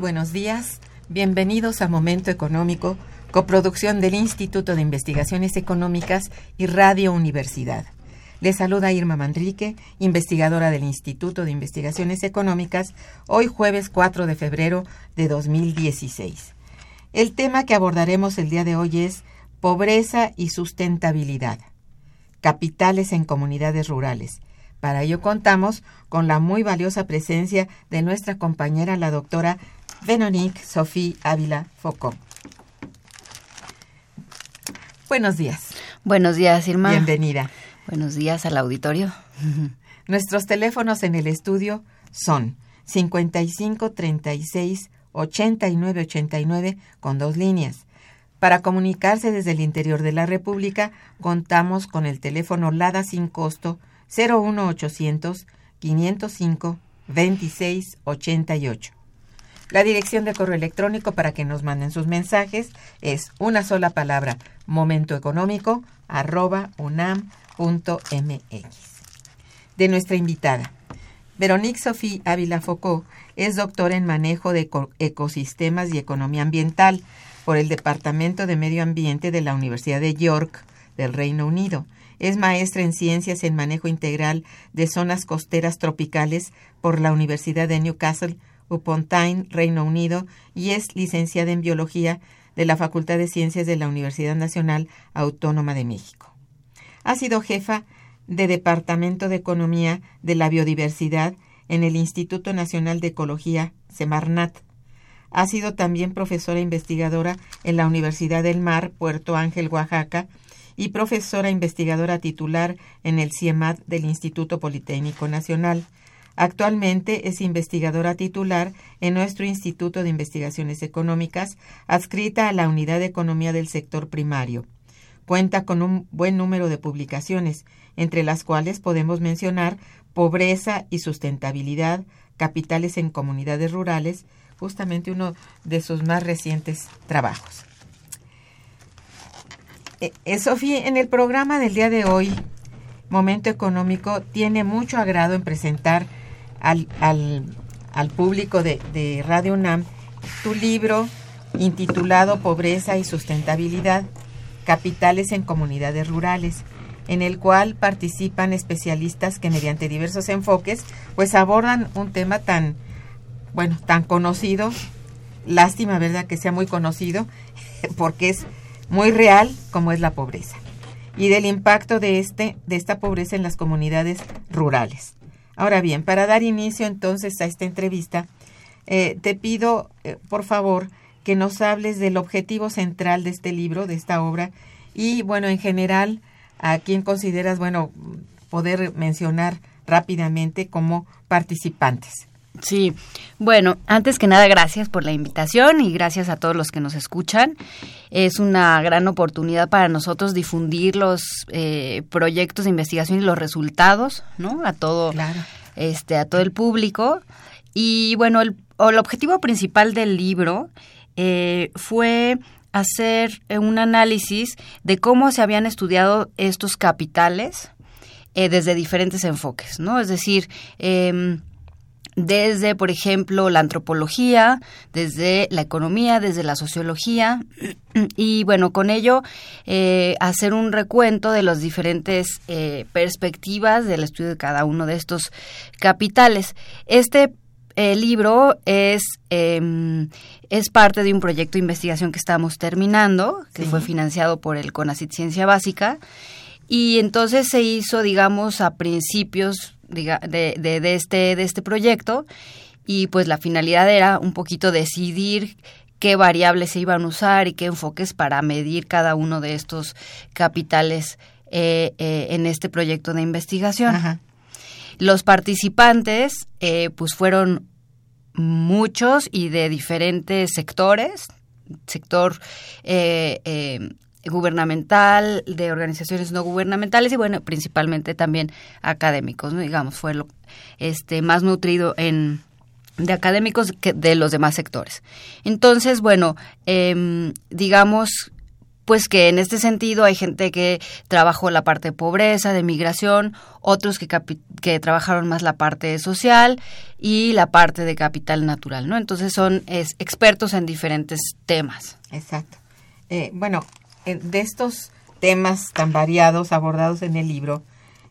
Buenos días. Bienvenidos a Momento Económico, coproducción del Instituto de Investigaciones Económicas y Radio Universidad. Les saluda Irma Mandrique, investigadora del Instituto de Investigaciones Económicas, hoy jueves 4 de febrero de 2016. El tema que abordaremos el día de hoy es pobreza y sustentabilidad, capitales en comunidades rurales. Para ello contamos con la muy valiosa presencia de nuestra compañera, la doctora Veronique Sophie Ávila Foucault. Buenos días. Buenos días, Irma. Bienvenida. Buenos días al auditorio. Nuestros teléfonos en el estudio son 55 36 89 89 con dos líneas. Para comunicarse desde el interior de la República, contamos con el teléfono LADA sin costo 01800 505 26 88. La dirección de correo electrónico para que nos manden sus mensajes es una sola palabra, momentoeconómico arroba unam.mx. De nuestra invitada. Veronique Sophie Ávila Foucault es doctora en manejo de ecosistemas y economía ambiental por el Departamento de Medio Ambiente de la Universidad de York del Reino Unido. Es maestra en ciencias en manejo integral de zonas costeras tropicales por la Universidad de Newcastle Upontain, Reino Unido, y es licenciada en Biología de la Facultad de Ciencias de la Universidad Nacional Autónoma de México. Ha sido jefa de Departamento de Economía de la Biodiversidad en el Instituto Nacional de Ecología, Semarnat. Ha sido también profesora investigadora en la Universidad del Mar, Puerto Ángel, Oaxaca, y profesora investigadora titular en el CIEMAT del Instituto Politécnico Nacional. Actualmente es investigadora titular en nuestro Instituto de Investigaciones Económicas, adscrita a la Unidad de Economía del Sector Primario. Cuenta con un buen número de publicaciones, entre las cuales podemos mencionar Pobreza y Sustentabilidad, Capitales en Comunidades Rurales, justamente uno de sus más recientes trabajos. Eh, eh, Sofía, en el programa del día de hoy, Momento Económico tiene mucho agrado en presentar al, al, público de, de Radio UNAM tu libro intitulado Pobreza y Sustentabilidad, Capitales en Comunidades Rurales, en el cual participan especialistas que mediante diversos enfoques pues abordan un tema tan bueno, tan conocido lástima, ¿verdad?, que sea muy conocido, porque es muy real como es la pobreza y del impacto de este de esta pobreza en las comunidades rurales. Ahora bien, para dar inicio entonces a esta entrevista, eh, te pido, eh, por favor, que nos hables del objetivo central de este libro, de esta obra, y bueno, en general, a quién consideras, bueno, poder mencionar rápidamente como participantes. Sí, bueno, antes que nada, gracias por la invitación y gracias a todos los que nos escuchan. Es una gran oportunidad para nosotros difundir los eh, proyectos de investigación y los resultados, ¿no? A todo, este, a todo el público. Y bueno, el, el objetivo principal del libro eh, fue hacer un análisis de cómo se habían estudiado estos capitales eh, desde diferentes enfoques, ¿no? Es decir, eh, desde, por ejemplo, la antropología, desde la economía, desde la sociología, y bueno, con ello eh, hacer un recuento de las diferentes eh, perspectivas del estudio de cada uno de estos capitales. Este eh, libro es, em, es parte de un proyecto de investigación que estamos terminando, que fue financiado por el CONACIT Ciencia Básica, y entonces se hizo, digamos, a principios de, de, este, de este proyecto y pues la finalidad era un poquito decidir qué variables se iban a usar y qué enfoques para medir cada uno de estos capitales eh, eh, en este proyecto de investigación. Los participantes eh, pues fueron muchos y de diferentes sectores, sector gubernamental, de organizaciones no gubernamentales y bueno, principalmente también académicos, ¿no? digamos, fue lo este más nutrido en de académicos que de los demás sectores. Entonces, bueno, eh, digamos pues que en este sentido hay gente que trabajó la parte de pobreza, de migración, otros que, que trabajaron más la parte social y la parte de capital natural, ¿no? Entonces son es, expertos en diferentes temas. Exacto. Eh, bueno, de estos temas tan variados abordados en el libro,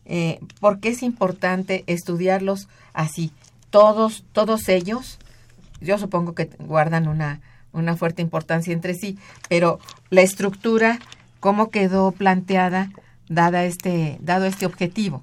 eh, ¿por qué es importante estudiarlos así? Todos, todos ellos, yo supongo que guardan una, una fuerte importancia entre sí, pero la estructura, ¿cómo quedó planteada dada este, dado este objetivo?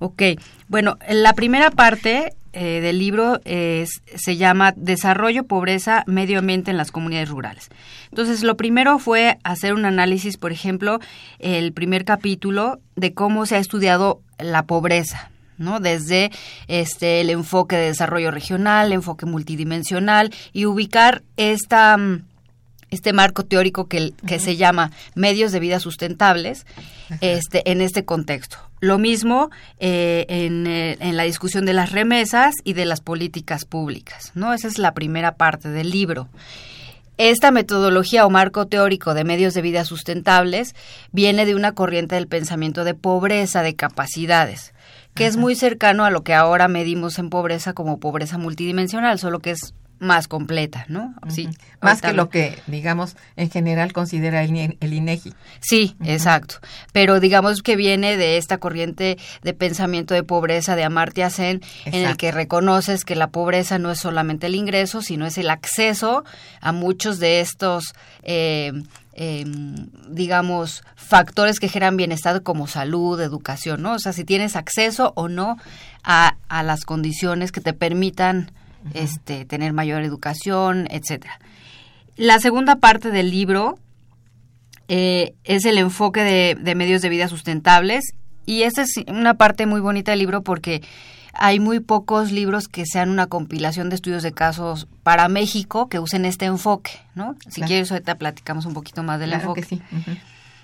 Ok, bueno, la primera parte eh, del libro es, se llama Desarrollo, Pobreza, Medio Ambiente en las Comunidades Rurales. Entonces, lo primero fue hacer un análisis, por ejemplo, el primer capítulo de cómo se ha estudiado la pobreza, ¿no? Desde este el enfoque de desarrollo regional, el enfoque multidimensional y ubicar esta mm, este marco teórico que, que se llama medios de vida sustentables este, en este contexto. Lo mismo eh, en, eh, en, la discusión de las remesas y de las políticas públicas. ¿no? Esa es la primera parte del libro. Esta metodología o marco teórico de medios de vida sustentables viene de una corriente del pensamiento de pobreza de capacidades, que es muy cercano a lo que ahora medimos en pobreza como pobreza multidimensional, solo que es más completa, ¿no? Sí. Más que lo que, digamos, en general considera el, el INEGI. Sí, exacto. Pero digamos que viene de esta corriente de pensamiento de pobreza de Amartya Sen, en el que reconoces que la pobreza no es solamente el ingreso, sino es el acceso a muchos de estos eh, em, digamos, factores que generan bienestar como salud, educación, ¿no? O sea, si tienes acceso o no a, a las condiciones que te permitan este, tener mayor educación, etcétera. La segunda parte del libro eh, es el enfoque de, medios de vida sustentables y esta es una parte muy bonita del libro porque hay muy pocos libros que sean una compilación de estudios de casos para México que usen este enfoque, ¿no? Si quieres ahorita platicamos un poquito más del enfoque. sí.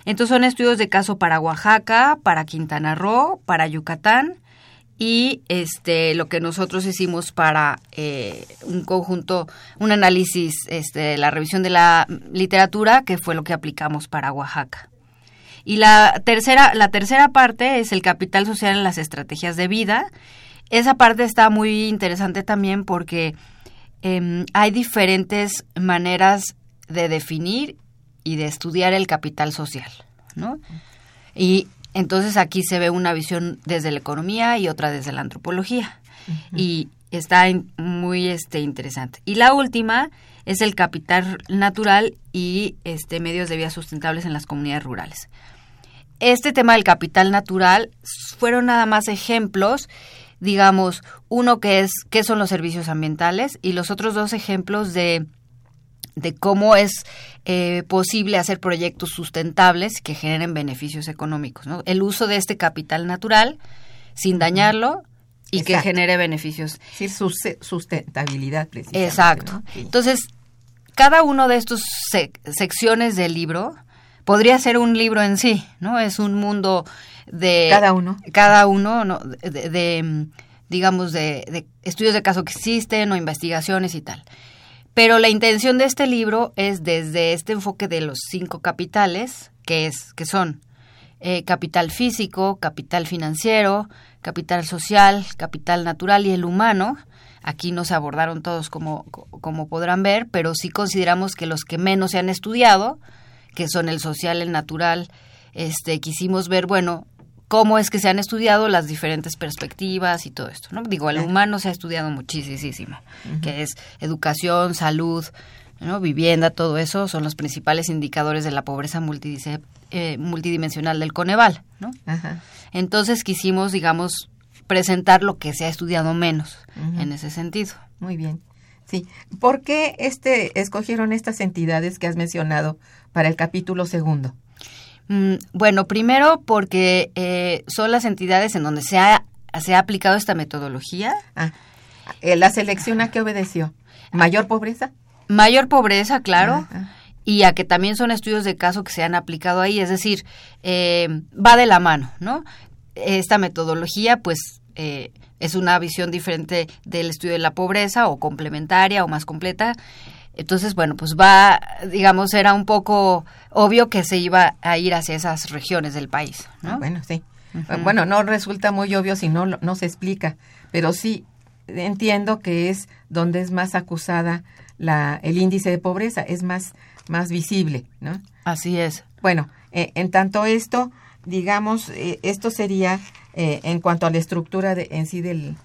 Entonces son estudios de caso para Oaxaca, para Quintana Roo, para Yucatán, y este lo que nosotros hicimos para eh, un conjunto un análisis este la revisión de la literatura que fue lo que aplicamos para Oaxaca. Y la tercera la tercera parte es el capital social en las estrategias de vida. Esa parte está muy interesante también porque em, hay diferentes maneras de definir y de estudiar el capital social no y entonces aquí se ve una visión desde la economía y otra desde la antropología. y, está muy este, interesante. Y la última es el capital natural y este, medios de vida sustentables en las comunidades rurales. Este tema del capital natural fueron nada más ejemplos, digamos, uno que es qué son los servicios ambientales y los otros dos ejemplos de de cómo es eh, posible hacer proyectos sustentables que generen beneficios económicos. ¿no? El uso de este capital natural sin dañarlo y que genere beneficios. Sí, su sustentabilidad, precisamente. Exacto. Entonces, cada uno de estos secciones del libro podría ser un libro en sí, ¿no? Es un mundo de... Cada uno. Cada uno, ¿no? de, digamos, de, de estudios de caso que existen o investigaciones y tal. Pero la intención de este libro es desde este enfoque de los cinco capitales, que es, que son eh, capital físico, capital financiero, capital social, capital natural y el humano. Aquí no se abordaron todos como, como podrán ver, pero sí consideramos que los que menos se han estudiado, que son el social, el natural, este, quisimos ver, bueno, cómo es que se han estudiado las diferentes perspectivas y todo esto, ¿no? Digo, el humano se ha estudiado muchísimo, que es educación, salud, ¿no? vivienda, todo eso son los principales indicadores de la pobreza eh, multidimensional del Coneval, ¿no? Entonces quisimos, digamos, presentar lo que se ha estudiado menos en ese sentido. Muy bien. Sí. ¿Por qué este, escogieron estas entidades que has mencionado para el capítulo segundo? Mm, bueno, primero porque eh, son las entidades en donde se ha, se ha aplicado esta metodología. Ah, eh, ¿La selección a qué obedeció? ¿Mayor pobreza? Mayor pobreza, claro. Ah, ah. Y a que también son estudios de caso que se han aplicado ahí, es decir, eh, va de la mano, ¿no? Esta metodología, pues, es una visión diferente del estudio de la pobreza o complementaria o más completa. Entonces, bueno, pues va, digamos, era un poco obvio que se iba a ir hacia esas regiones del país. ¿no? Ah, bueno, sí. Bueno, no resulta muy obvio si no, no se explica, pero sí entiendo que es donde es más acusada la, el índice de pobreza, es más, más visible, ¿no? Así es. Bueno, eh, en tanto esto, digamos, eh, esto sería eh, en cuanto a la estructura de, en sí del,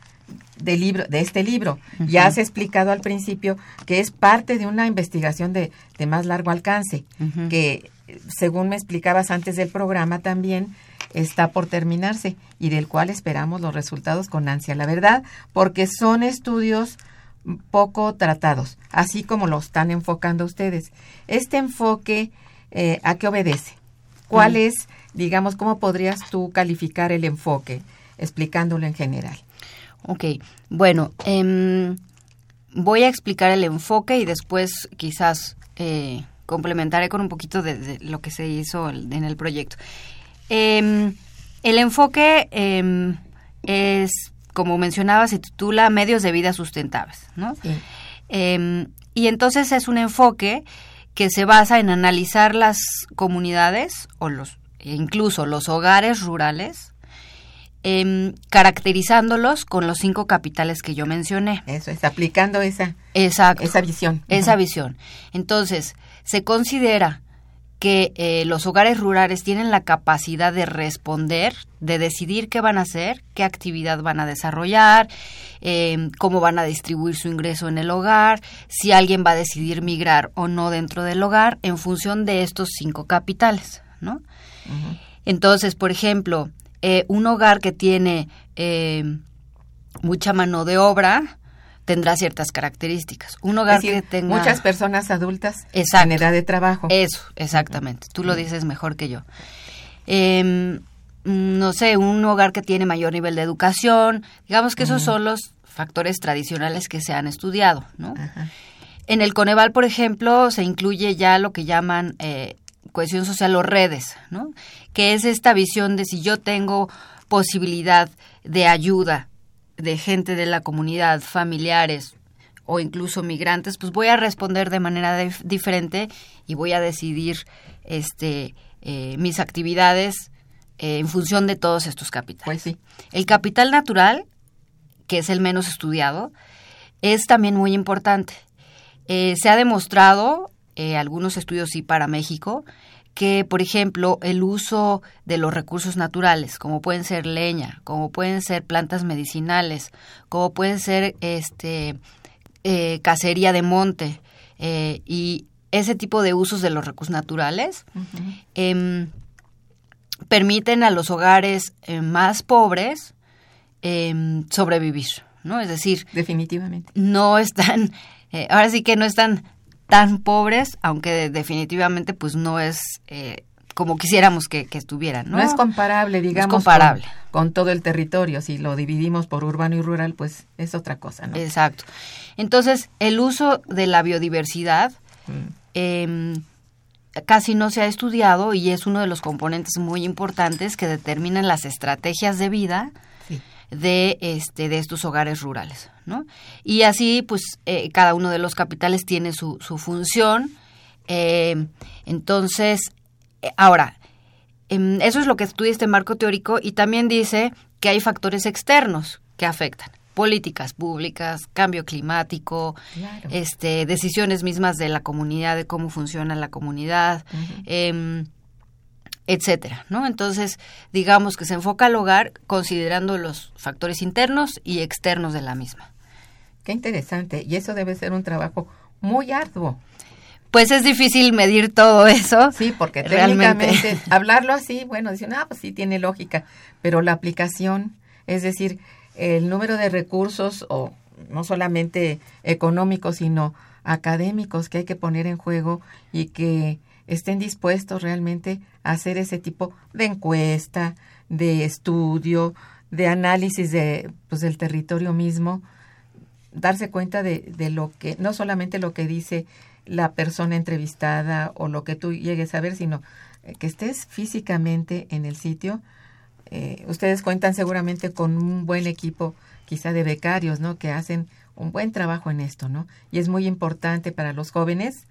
del libro, de este libro. Ya has explicado al principio que es parte de una investigación de, de más largo alcance, que según me explicabas antes del programa también está por terminarse y del cual esperamos los resultados con ansia, la verdad, porque son estudios poco tratados, así como lo están enfocando ustedes. Este enfoque, eh, ¿a qué obedece? ¿Cuál es, digamos, cómo podrías tú calificar el enfoque, explicándolo en general? Ok, bueno, em, voy a explicar el enfoque y después quizás eh, complementaré con un poquito de, lo que se hizo en el proyecto. Em, el enfoque em, es, como mencionaba, se titula Medios de Vida Sustentables, ¿no? y entonces es un enfoque que se basa en analizar las comunidades o los incluso los hogares rurales Em, caracterizándolos con los cinco capitales que yo mencioné. Eso es, aplicando esa, Exacto, esa visión. Esa visión. Entonces, se considera que eh, los hogares rurales tienen la capacidad de responder, de decidir qué van a hacer, qué actividad van a desarrollar, em, cómo van a distribuir su ingreso en el hogar, si alguien va a decidir migrar o no dentro del hogar, en función de estos cinco capitales, ¿no? Entonces, por ejemplo, eh, un hogar que tiene eh, mucha mano de obra tendrá ciertas características. Un hogar que tenga muchas personas adultas en edad de trabajo. Eso, exactamente. Tú lo dices mejor que yo. Em, no sé, un hogar que tiene mayor nivel de educación, digamos que esos son los factores tradicionales que se han estudiado, ¿no? En el Coneval, por ejemplo, se incluye ya lo que llaman eh, cohesión social o redes, ¿no? Que es esta visión de si yo tengo posibilidad de ayuda de gente de la comunidad, familiares o incluso migrantes, pues voy a responder de manera diferente y voy a decidir este eh, mis actividades eh, en función de todos estos capitales. Pues sí. El capital natural, que es el menos estudiado, es también muy importante. Eh, se ha demostrado, algunos estudios sí para México, que, por ejemplo, el uso de los recursos naturales, como pueden ser leña, como pueden ser plantas medicinales, como pueden ser este eh, cacería de monte eh, y ese tipo de usos de los recursos naturales, em, permiten a los hogares eh, más pobres em, sobrevivir, ¿no? Es decir, definitivamente no están, ahora sí que no están tan pobres, aunque definitivamente pues no es eh, como quisiéramos que, estuvieran. ¿no? no es comparable, digamos, comparable. Con, todo el territorio. Si lo dividimos por urbano y rural, pues es otra cosa, ¿no? Exacto. Entonces, el uso de la biodiversidad mm. em, casi no se ha estudiado y es uno de los componentes muy importantes que determinan las estrategias de vida de este de estos hogares rurales no y así pues eh, cada uno de los capitales tiene su, su función eh, entonces eh, ahora em, eso es lo que estudia este marco teórico y también dice que hay factores externos que afectan políticas públicas, cambio climático, este, decisiones mismas de la comunidad, de cómo funciona la comunidad, etcétera, ¿no? Entonces, digamos que se enfoca al hogar considerando los factores internos y externos de la misma. Qué interesante, y eso debe ser un trabajo muy arduo. Pues es difícil medir todo eso. Sí, porque técnicamente hablarlo así, bueno, dicen, ah, pues sí tiene lógica, pero la aplicación, es decir, el número de recursos o no solamente económicos, sino académicos que hay que poner en juego y que estén dispuestos realmente a hacer ese tipo de encuesta, de estudio, de análisis de, pues, del territorio mismo, darse cuenta de, de lo que, no solamente lo que dice la persona entrevistada o lo que tú llegues a ver, sino eh, que estés físicamente en el sitio. Eh, ustedes cuentan seguramente con un buen equipo, quizá de becarios, ¿no? Que hacen un buen trabajo en esto, ¿no? Y es muy importante para los jóvenes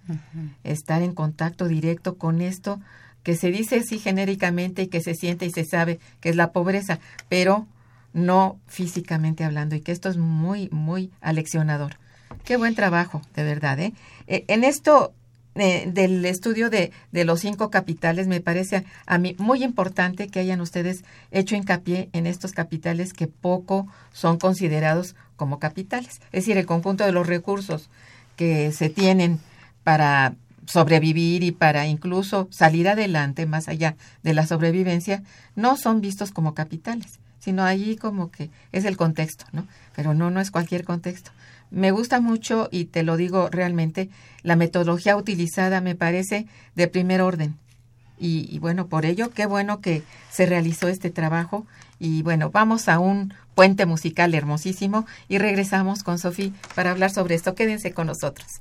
estar en contacto directo con esto que se dice así genéricamente y que se siente y se sabe que es la pobreza, pero no físicamente hablando y que esto es muy, muy aleccionador. Qué buen trabajo, de verdad, ¿eh? eh en esto eh, del estudio de, de, los cinco capitales, me parece a, mí muy importante que hayan ustedes hecho hincapié en estos capitales que poco son considerados como capitales. Es decir, el conjunto de los recursos que se tienen para sobrevivir y para incluso salir adelante más allá de la sobrevivencia, no son vistos como capitales, sino allí como que es el contexto, ¿no? Pero no, no es cualquier contexto. Me gusta mucho, y te lo digo realmente, la metodología utilizada me parece de primer orden. Y, bueno, por ello, qué bueno que se realizó este trabajo. Y bueno, vamos a un puente musical hermosísimo y regresamos con Sofía para hablar sobre esto. Quédense con nosotros.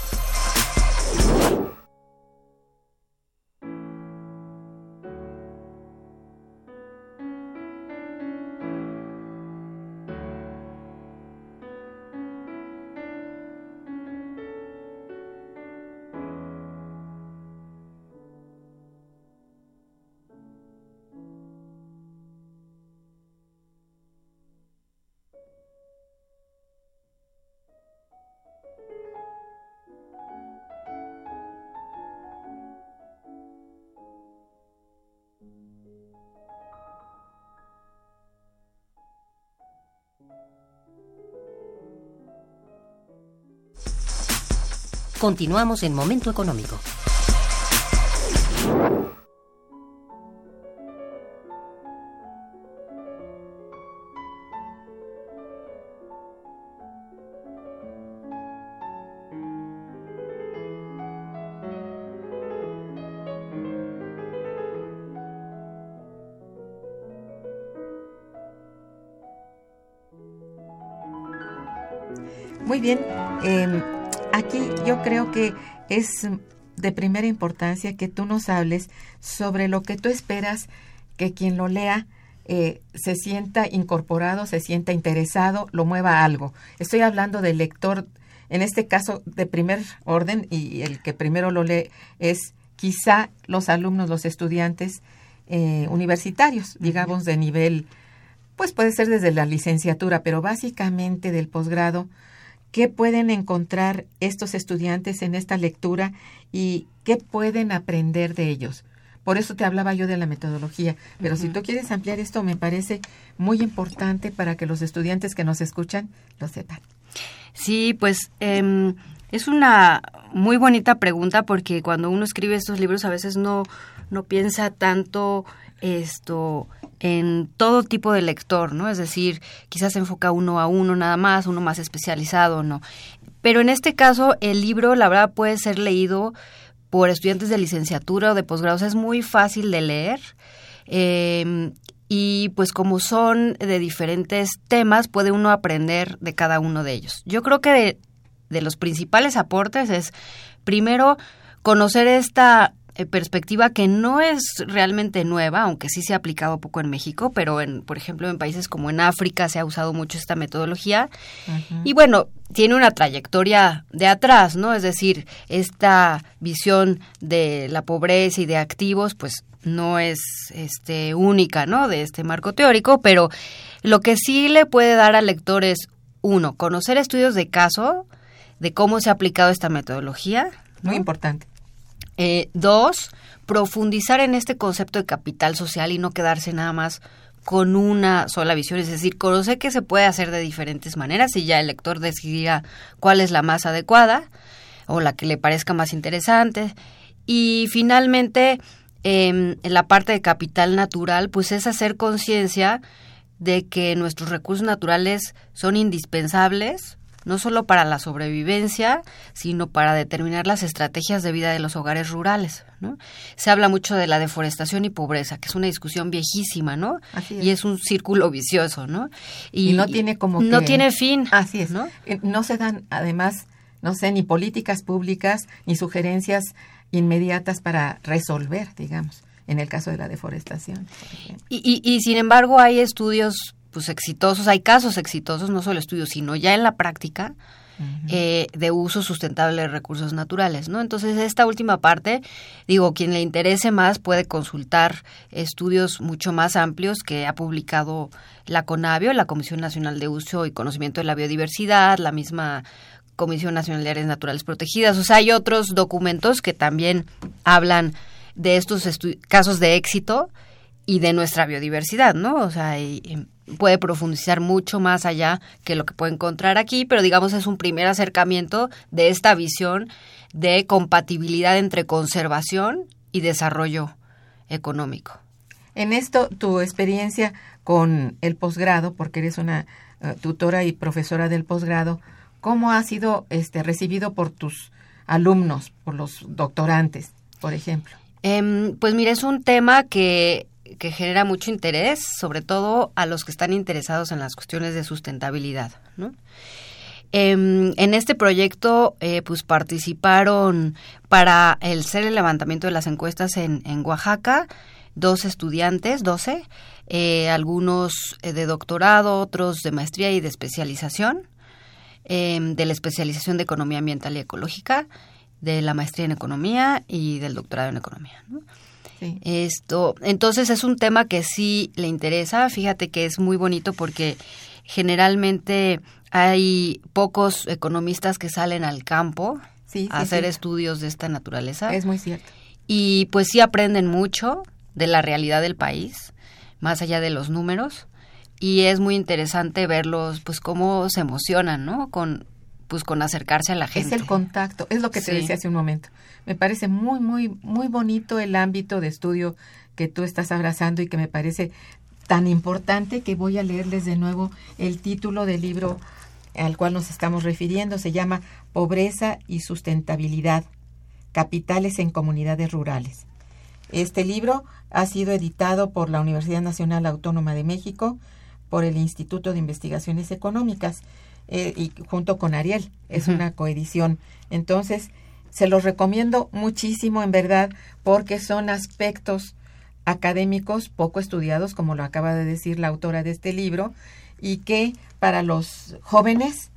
Continuamos en Momento Económico. Muy bien. Eh, yo creo que es de primera importancia que tú nos hables sobre lo que tú esperas que quien lo lea eh, se sienta incorporado, se sienta interesado, lo mueva a algo. Estoy hablando del lector, en este caso de primer orden, y el que primero lo lee es quizá los alumnos, los estudiantes eh, universitarios, digamos de nivel, pues puede ser desde la licenciatura, pero básicamente del posgrado, ¿Qué pueden encontrar estos estudiantes en esta lectura y qué pueden aprender de ellos? Por eso te hablaba yo de la metodología, pero si tú quieres ampliar esto, me parece muy importante para que los estudiantes que nos escuchan lo sepan. Sí, pues eh, es una muy bonita pregunta porque cuando uno escribe estos libros a veces no, no piensa tanto esto en todo tipo de lector, ¿no? Es decir, quizás se enfoca uno a uno nada más, uno más especializado, ¿no? Pero en este caso, el libro, la verdad, puede ser leído por estudiantes de licenciatura o de posgrado. O sea, es muy fácil de leer. Eh, y pues como son de diferentes temas, puede uno aprender de cada uno de ellos. Yo creo que de, de los principales aportes es, primero, conocer esta perspectiva que no es realmente nueva, aunque sí se ha aplicado poco en México, pero en, por ejemplo, en países como en África se ha usado mucho esta metodología. Y bueno, tiene una trayectoria de atrás, ¿no? Es decir, esta visión de la pobreza y de activos, pues no es este única, ¿no? De este marco teórico, pero lo que sí le puede dar al lector es uno, conocer estudios de caso de cómo se ha aplicado esta metodología. ¿no? Muy importante. Eh, dos, profundizar en este concepto de capital social y no quedarse nada más con una sola visión, es decir, conocer que se puede hacer de diferentes maneras y ya el lector decidirá cuál es la más adecuada o la que le parezca más interesante. Y finalmente, en la parte de capital natural, pues es hacer conciencia de que nuestros recursos naturales son indispensables no solo para la sobrevivencia, sino para determinar las estrategias de vida de los hogares rurales. ¿no? Se habla mucho de la deforestación y pobreza, que es una discusión viejísima, ¿no? Así es. Y es un círculo vicioso, ¿no? Y, no tiene como no que- tiene fin. Así es. ¿no? Eh, No se dan, además, no sé, ni políticas públicas ni sugerencias inmediatas para resolver, digamos, en el caso de la deforestación. y, y, sin embargo hay estudios pues exitosos, hay casos exitosos, no solo estudios, sino ya en la práctica eh, de uso sustentable de recursos naturales, ¿no? Entonces esta última parte, digo, quien le interese más puede consultar estudios mucho más amplios que ha publicado la CONAVIO, la Comisión Nacional de Uso y Conocimiento de la Biodiversidad, la misma Comisión Nacional de Áreas Naturales Protegidas. O sea, hay otros documentos que también hablan de estos casos de éxito y de nuestra biodiversidad, ¿no? O sea, y, y puede profundizar mucho más allá que lo que puede encontrar aquí, pero digamos es un primer acercamiento de esta visión de compatibilidad entre conservación y desarrollo económico. En esto, tu experiencia con el posgrado, porque eres una eh, tutora y profesora del posgrado, ¿cómo ha sido este, recibido por tus alumnos, por los doctorantes, por ejemplo? Em, pues mira, es un tema que, que genera mucho interés, sobre todo a los que están interesados en las cuestiones de sustentabilidad. Em, en este proyecto, eh, pues participaron para el ser el levantamiento de las encuestas en, en Oaxaca, dos estudiantes, 12, eh, algunos eh, de doctorado, otros de maestría y de especialización, em, de la especialización de economía ambiental y ecológica, de la maestría en economía y del doctorado en economía. ¿no? Sí. Esto, entonces es un tema que sí le interesa. Fíjate que es muy bonito porque generalmente hay pocos economistas que salen al campo Sí, sí, a hacer sí. estudios de esta naturaleza Es muy cierto. y pues sí aprenden mucho de la realidad del país, más allá de los números y es muy interesante verlos pues cómo se emocionan, ¿no? Con pues con acercarse a la gente. Es el contacto, es lo que te decía hace un momento. Me parece muy, muy, muy bonito el ámbito de estudio que tú estás abrazando y que me parece tan importante que voy a leerles de nuevo el título del libro al cual nos estamos refiriendo. Se llama Pobreza y Sustentabilidad, Capitales en Comunidades Rurales. Este libro ha sido editado por la Universidad Nacional Autónoma de México, por el Instituto de Investigaciones Económicas eh, y junto con Ariel. Es una coedición. Entonces, se los recomiendo muchísimo, en verdad, porque son aspectos académicos poco estudiados, como lo acaba de decir la autora de este libro, y que para los jóvenes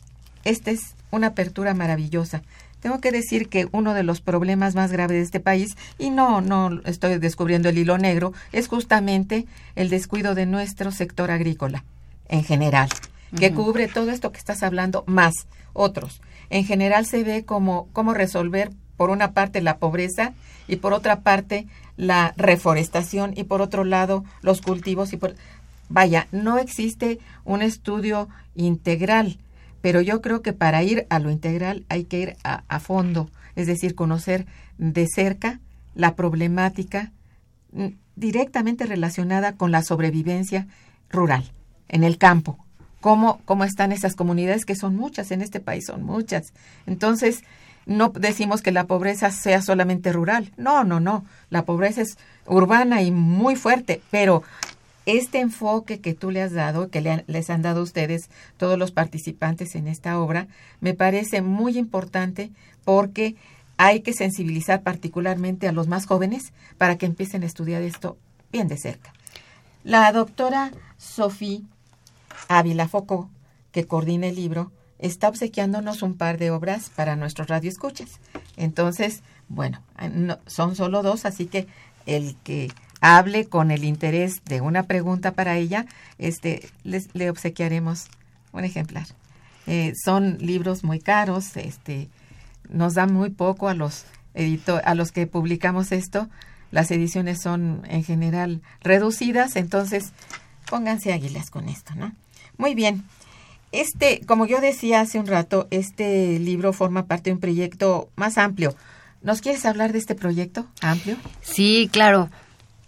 esta es una apertura maravillosa. Tengo que decir que uno de los problemas más graves de este país, y no, no estoy descubriendo el hilo negro, es justamente el descuido de nuestro sector agrícola en general, que cubre todo esto que estás hablando, más otros. En general se ve como cómo resolver, por una parte, la pobreza y por otra parte, la reforestación y por otro lado, los cultivos y por... Vaya, no existe un estudio integral pero yo creo que para ir a lo integral hay que ir a, fondo, es decir, conocer de cerca la problemática mm, directamente relacionada con la sobrevivencia rural, en el campo. Cómo, cómo están esas comunidades, que son muchas en este país, son muchas. Entonces, no decimos que la pobreza sea solamente rural. No, no, no. La pobreza es urbana y muy fuerte, pero este enfoque que tú le has dado, que les han dado ustedes, todos los participantes en esta obra, me parece muy importante porque hay que sensibilizar particularmente a los más jóvenes para que empiecen a estudiar esto bien de cerca. La doctora Sofía Ávila Focó, que coordina el libro, está obsequiándonos un par de obras para nuestros radioescuchas. Entonces, bueno, son solo dos, así que el que hable con el interés de una pregunta para ella, este, les, le obsequiaremos un ejemplar. Eh, son libros muy caros, este, nos dan muy poco a los a los que publicamos esto. Las ediciones son en general reducidas, entonces pónganse águilas con esto, ¿no? Muy bien. Este, como yo decía hace un rato, este libro forma parte de un proyecto más amplio. ¿Nos quieres hablar de este proyecto amplio? Sí, claro.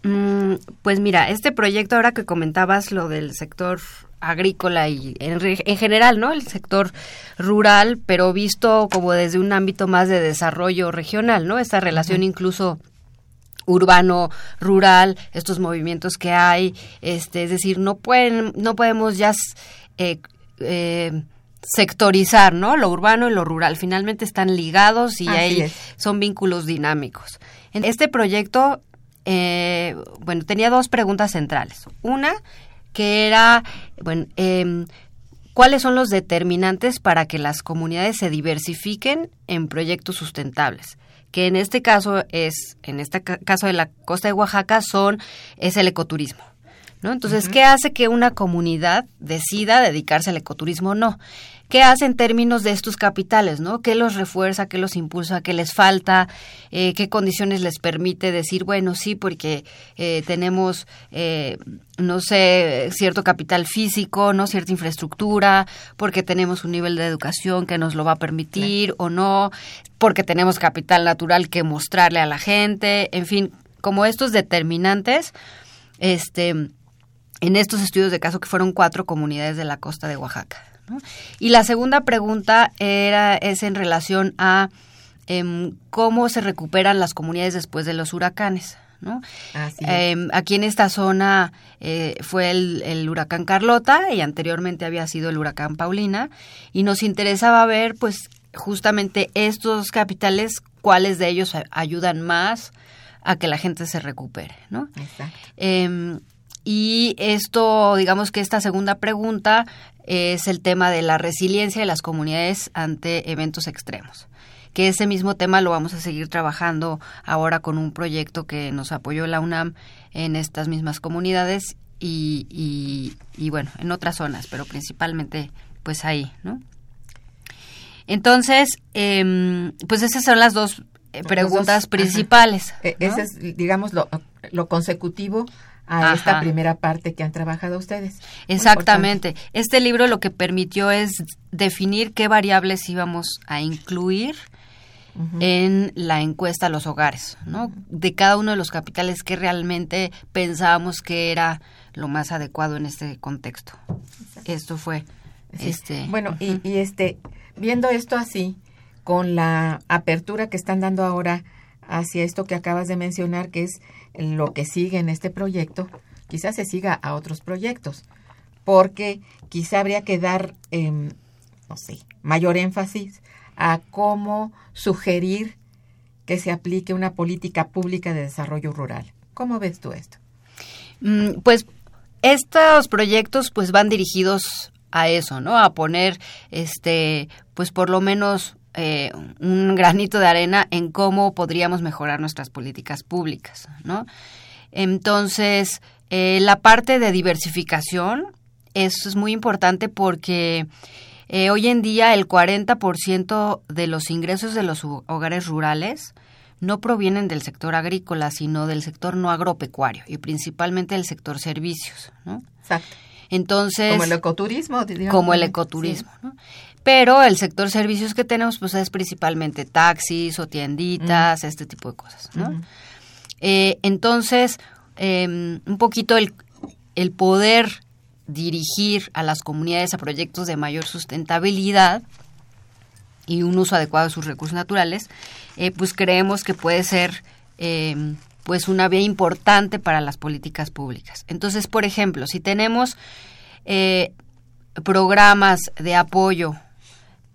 Mm, pues mira, este proyecto ahora que comentabas lo del sector agrícola y en, general, ¿no? El sector rural, pero visto como desde un ámbito más de desarrollo regional, ¿no? Esta relación incluso urbano rural estos movimientos que hay este es decir no pueden no podemos ya eh, eh, sectorizar no lo urbano y lo rural finalmente están ligados y hay son vínculos dinámicos en este proyecto eh, bueno, tenía dos preguntas centrales. Una, que era, bueno, em, ¿cuáles son los determinantes para que las comunidades se diversifiquen en proyectos sustentables? Que en este caso es, en este caso de la costa de Oaxaca, son, es el ecoturismo. ¿No? Entonces, ¿qué hace que una comunidad decida dedicarse al ecoturismo o no? ¿Qué hace en términos de estos capitales? ¿no? ¿Qué los refuerza? ¿Qué los impulsa? ¿Qué les falta? Eh, ¿Qué condiciones les permite decir, bueno, sí, porque eh, tenemos, eh, no sé, cierto capital físico, no cierta infraestructura, porque tenemos un nivel de educación que nos lo va a permitir o no, porque tenemos capital natural que mostrarle a la gente, en fin, como estos determinantes, este, en estos estudios de caso que fueron cuatro comunidades de la costa de Oaxaca. Y la segunda pregunta era es en relación a em, cómo se recuperan las comunidades después de los huracanes. ¿no? Em, aquí en esta zona eh, fue el, huracán Carlota y anteriormente había sido el huracán Paulina y nos interesaba ver pues justamente estos capitales, cuáles de ellos ayudan más a que la gente se recupere. ¿no? Exacto. Y esto, digamos que esta segunda pregunta es el tema de la resiliencia de las comunidades ante eventos extremos que ese mismo tema lo vamos a seguir trabajando ahora con un proyecto que nos apoyó la UNAM en estas mismas comunidades y, y, bueno, en otras zonas, pero principalmente pues ahí, ¿no? Entonces, em, pues esas son las dos eh, preguntas principales. E, ese es, digamos, lo, lo consecutivo a esta Ajá. primera parte que han trabajado ustedes. Exactamente. Este libro lo que permitió es definir qué variables íbamos a incluir en la encuesta a los hogares, ¿no? De cada uno de los capitales que realmente pensábamos que era lo más adecuado en este contexto. Esto fue Sí. este Bueno, y, y este, viendo esto así, con la apertura que están dando ahora hacia esto que acabas de mencionar, que es lo que sigue en este proyecto, quizás se siga a otros proyectos, porque quizá habría que dar, em, no sé, mayor énfasis a cómo sugerir que se aplique una política pública de desarrollo rural. ¿Cómo ves tú esto? Mm, Pues estos proyectos pues van dirigidos a eso, ¿no? A poner este pues por lo menos eh, un granito de arena en cómo podríamos mejorar nuestras políticas públicas, ¿no? Entonces, eh, la parte de diversificación eso es muy importante porque eh, hoy en día el 40% de los ingresos de los hogares rurales no provienen del sector agrícola, sino del sector no agropecuario y principalmente del sector servicios, ¿no? Exacto. Entonces, Como el ecoturismo. digamos. como el ecoturismo, ¿no? Pero el sector servicios que tenemos pues es principalmente taxis o tienditas, este tipo de cosas. Eh, entonces, eh, un poquito el, el poder dirigir a las comunidades a proyectos de mayor sustentabilidad y un uso adecuado de sus recursos naturales, eh, pues creemos que puede ser eh, pues una vía importante para las políticas públicas. Entonces, por ejemplo, si tenemos eh, programas de apoyo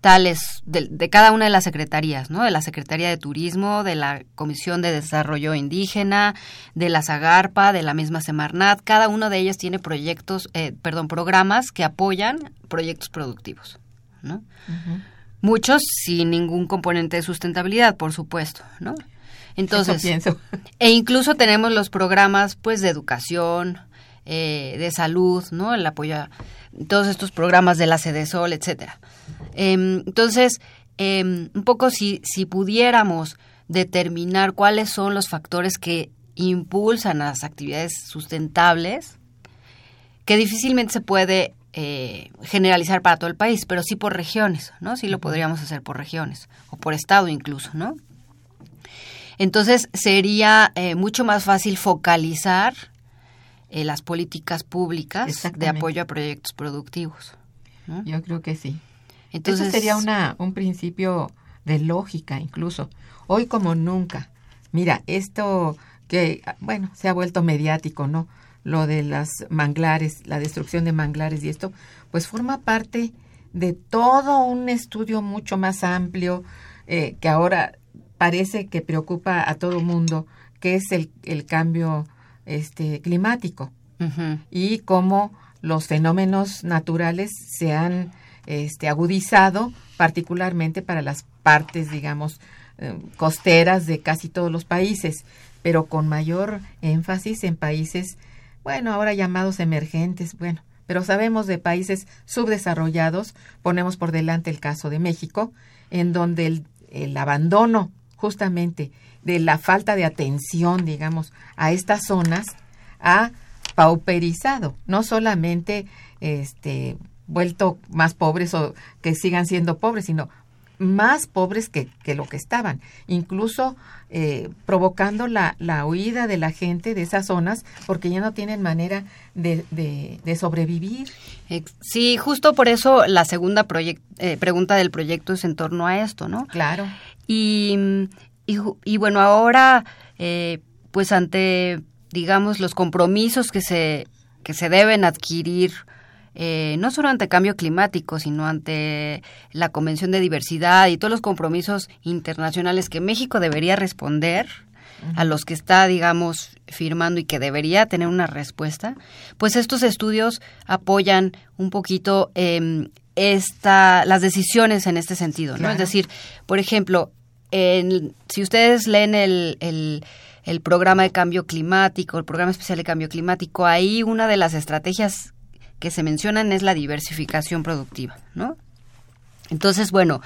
tales de, de cada una de las secretarías, ¿no? De la Secretaría de Turismo, de la Comisión de Desarrollo Indígena, de la Zagarpa, de la misma Semarnat, cada uno de ellos tiene proyectos, eh, perdón, programas que apoyan proyectos productivos, ¿no? Muchos sin ningún componente de sustentabilidad, por supuesto, ¿no? Entonces, pienso. e incluso tenemos los programas pues de educación, eh, de salud, ¿no? El apoyo a todos estos programas de la Sol, etcétera. Em, entonces, em, un poco si, si pudiéramos determinar cuáles son los factores que impulsan a las actividades sustentables, que difícilmente se puede eh, generalizar para todo el país, pero sí por regiones, ¿no? Sí lo podríamos hacer por regiones o por estado incluso, ¿no? Entonces sería eh, mucho más fácil focalizar eh, las políticas públicas de apoyo a proyectos productivos. ¿no? Yo creo que sí. Entonces Eso sería una, un principio de lógica incluso. Hoy como nunca. Mira, esto que, bueno, se ha vuelto mediático, ¿no? Lo de las manglares, la destrucción de manglares y esto, pues forma parte de todo un estudio mucho más amplio eh, que ahora parece que preocupa a todo mundo, que es el, el cambio este, climático. Y cómo los fenómenos naturales se han este, agudizado, particularmente para las partes, digamos, eh, costeras de casi todos los países, pero con mayor énfasis en países, bueno, ahora llamados emergentes, bueno, pero sabemos de países subdesarrollados, ponemos por delante el caso de México, en donde el, el abandono justamente de la falta de atención, digamos, a estas zonas ha pauperizado, no solamente este vuelto más pobres o que sigan siendo pobres, sino más pobres que, que lo que estaban, incluso eh, provocando la, la huida de la gente de esas zonas porque ya no tienen manera de, de, de sobrevivir. Sí, justo por eso la segunda eh, pregunta del proyecto es en torno a esto, ¿no? Claro. Y, y, bueno, ahora, eh, pues ante, digamos, los compromisos que se, que se deben adquirir, eh, no solo ante cambio climático, sino ante la Convención de Diversidad y todos los compromisos internacionales que México debería responder, a los que está, digamos, firmando y que debería tener una respuesta, pues estos estudios apoyan un poquito em, esta, las decisiones en este sentido, ¿no? Claro. Es decir, por ejemplo, en- si ustedes leen el, el, el programa de cambio climático, el programa especial de cambio climático, ahí una de las estrategias que se mencionan es la diversificación productiva, ¿no? Entonces, bueno,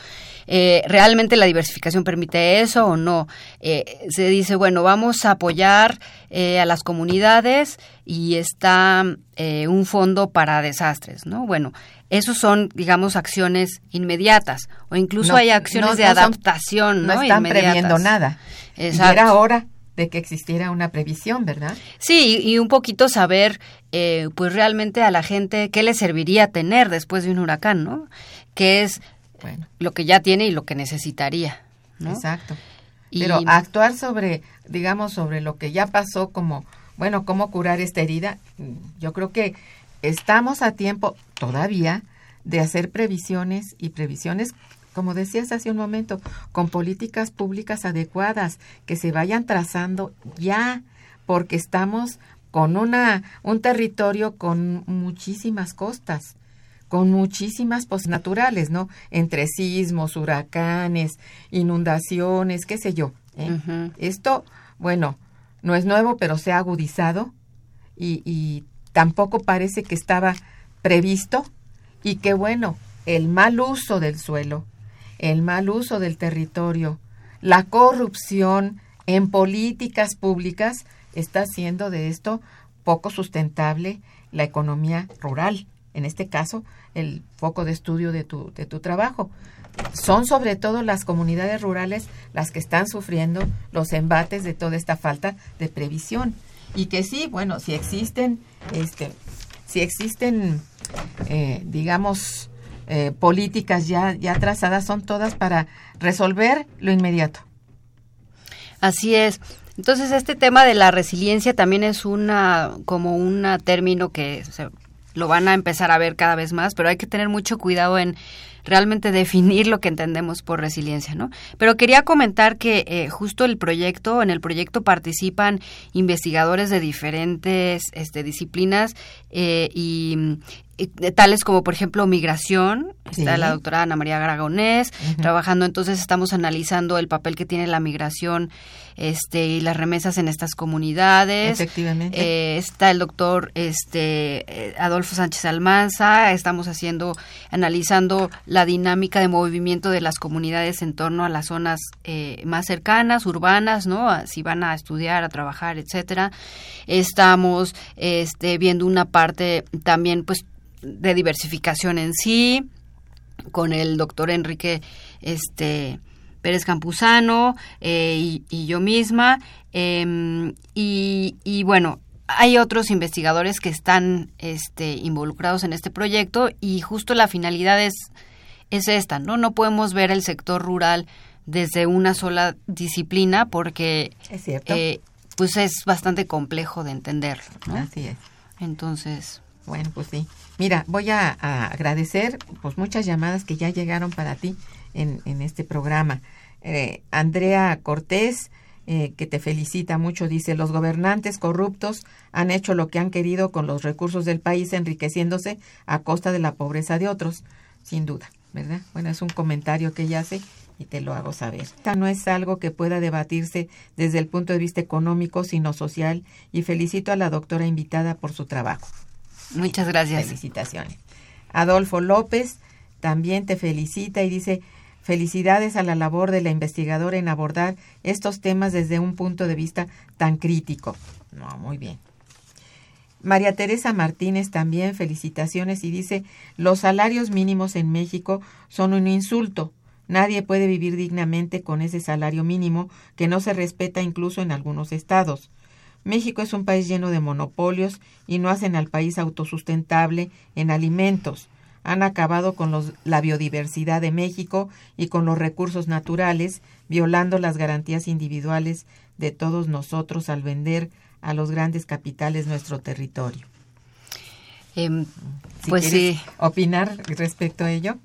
eh, ¿realmente la diversificación permite eso o no? Eh, se dice, bueno, vamos a apoyar eh, a las comunidades y está un fondo para desastres, ¿no? Bueno, esos son, digamos, acciones inmediatas o incluso hay acciones de adaptación, ¿no? No están previendo nada. Exacto. Y era hora de que existiera una previsión, ¿verdad? Sí, y un poquito saber, pues realmente a la gente qué le serviría tener después de un huracán, ¿no? Que es bueno. lo que ya tiene y lo que necesitaría. ¿no? Exacto. Pero actuar sobre, digamos, sobre lo que ya pasó como, bueno, cómo curar esta herida, yo creo que estamos a tiempo todavía de hacer previsiones y previsiones, como decías hace un momento, con políticas públicas adecuadas que se vayan trazando ya, porque estamos con una un territorio con muchísimas costas con muchísimas pues naturales, ¿no? Entre sismos, huracanes, inundaciones, qué sé yo. ¿eh? Esto, bueno, no es nuevo, pero se ha agudizado y, y tampoco parece que estaba previsto y que, bueno, el mal uso del suelo, el mal uso del territorio, la corrupción en políticas públicas está haciendo de esto poco sustentable la economía rural en este caso, el foco de estudio de tu, de tu trabajo. Son sobre todo las comunidades rurales las que están sufriendo los embates de toda esta falta de previsión. Y que sí, bueno, si existen, este, si existen, eh, digamos, eh, políticas ya, ya trazadas, son todas para resolver lo inmediato. Así es. Entonces, este tema de la resiliencia también es una, como un término que se lo van a empezar a ver cada vez más, pero hay que tener mucho cuidado en realmente definir lo que entendemos por resiliencia, ¿no? Pero quería comentar que eh, justo el proyecto, en el proyecto participan investigadores de diferentes este, disciplinas eh, y tales como por ejemplo migración, está la doctora Ana María Garagonés trabajando, entonces estamos analizando el papel que tiene la migración este y las remesas en estas comunidades. Efectivamente. Eh, está el doctor este eh, Adolfo Sánchez Almanza, estamos haciendo, analizando la dinámica de movimiento de las comunidades en torno a las zonas eh, más cercanas, urbanas, ¿no? Si van a estudiar, a trabajar, etcétera. Estamos este, viendo una parte también, pues, de diversificación en sí, con el doctor Enrique este, Pérez Campuzano eh, y, yo misma. Em, y, bueno, hay otros investigadores que están este, involucrados en este proyecto y justo la finalidad es, es esta, ¿no? No podemos ver el sector rural desde una sola disciplina porque es cierto. Eh, pues es bastante complejo de entenderlo. Así es. Entonces. Bueno, pues sí. Mira, voy a, agradecer pues muchas llamadas que ya llegaron para ti en, en este programa. Eh, Andrea Cortés, eh, que te felicita mucho, dice, los gobernantes corruptos han hecho lo que han querido con los recursos del país, enriqueciéndose a costa de la pobreza de otros, sin duda, ¿verdad? Bueno, es un comentario que ella hace y te lo hago saber. Esta no es algo que pueda debatirse desde el punto de vista económico, sino social, y felicito a la doctora invitada por su trabajo. Muchas gracias. Felicitaciones. Adolfo López también te felicita y dice, felicidades a la labor de la investigadora en abordar estos temas desde un punto de vista tan crítico. No, muy bien. María Teresa Martínez también felicitaciones y dice, los salarios mínimos en México son un insulto. Nadie puede vivir dignamente con ese salario mínimo que no se respeta incluso en algunos estados. México es un país lleno de monopolios y no hacen al país autosustentable en alimentos. Han acabado con los, la biodiversidad de México y con los recursos naturales, violando las garantías individuales de todos nosotros al vender a los grandes capitales nuestro territorio. Em, pues sí. ¿Opinar respecto a ello?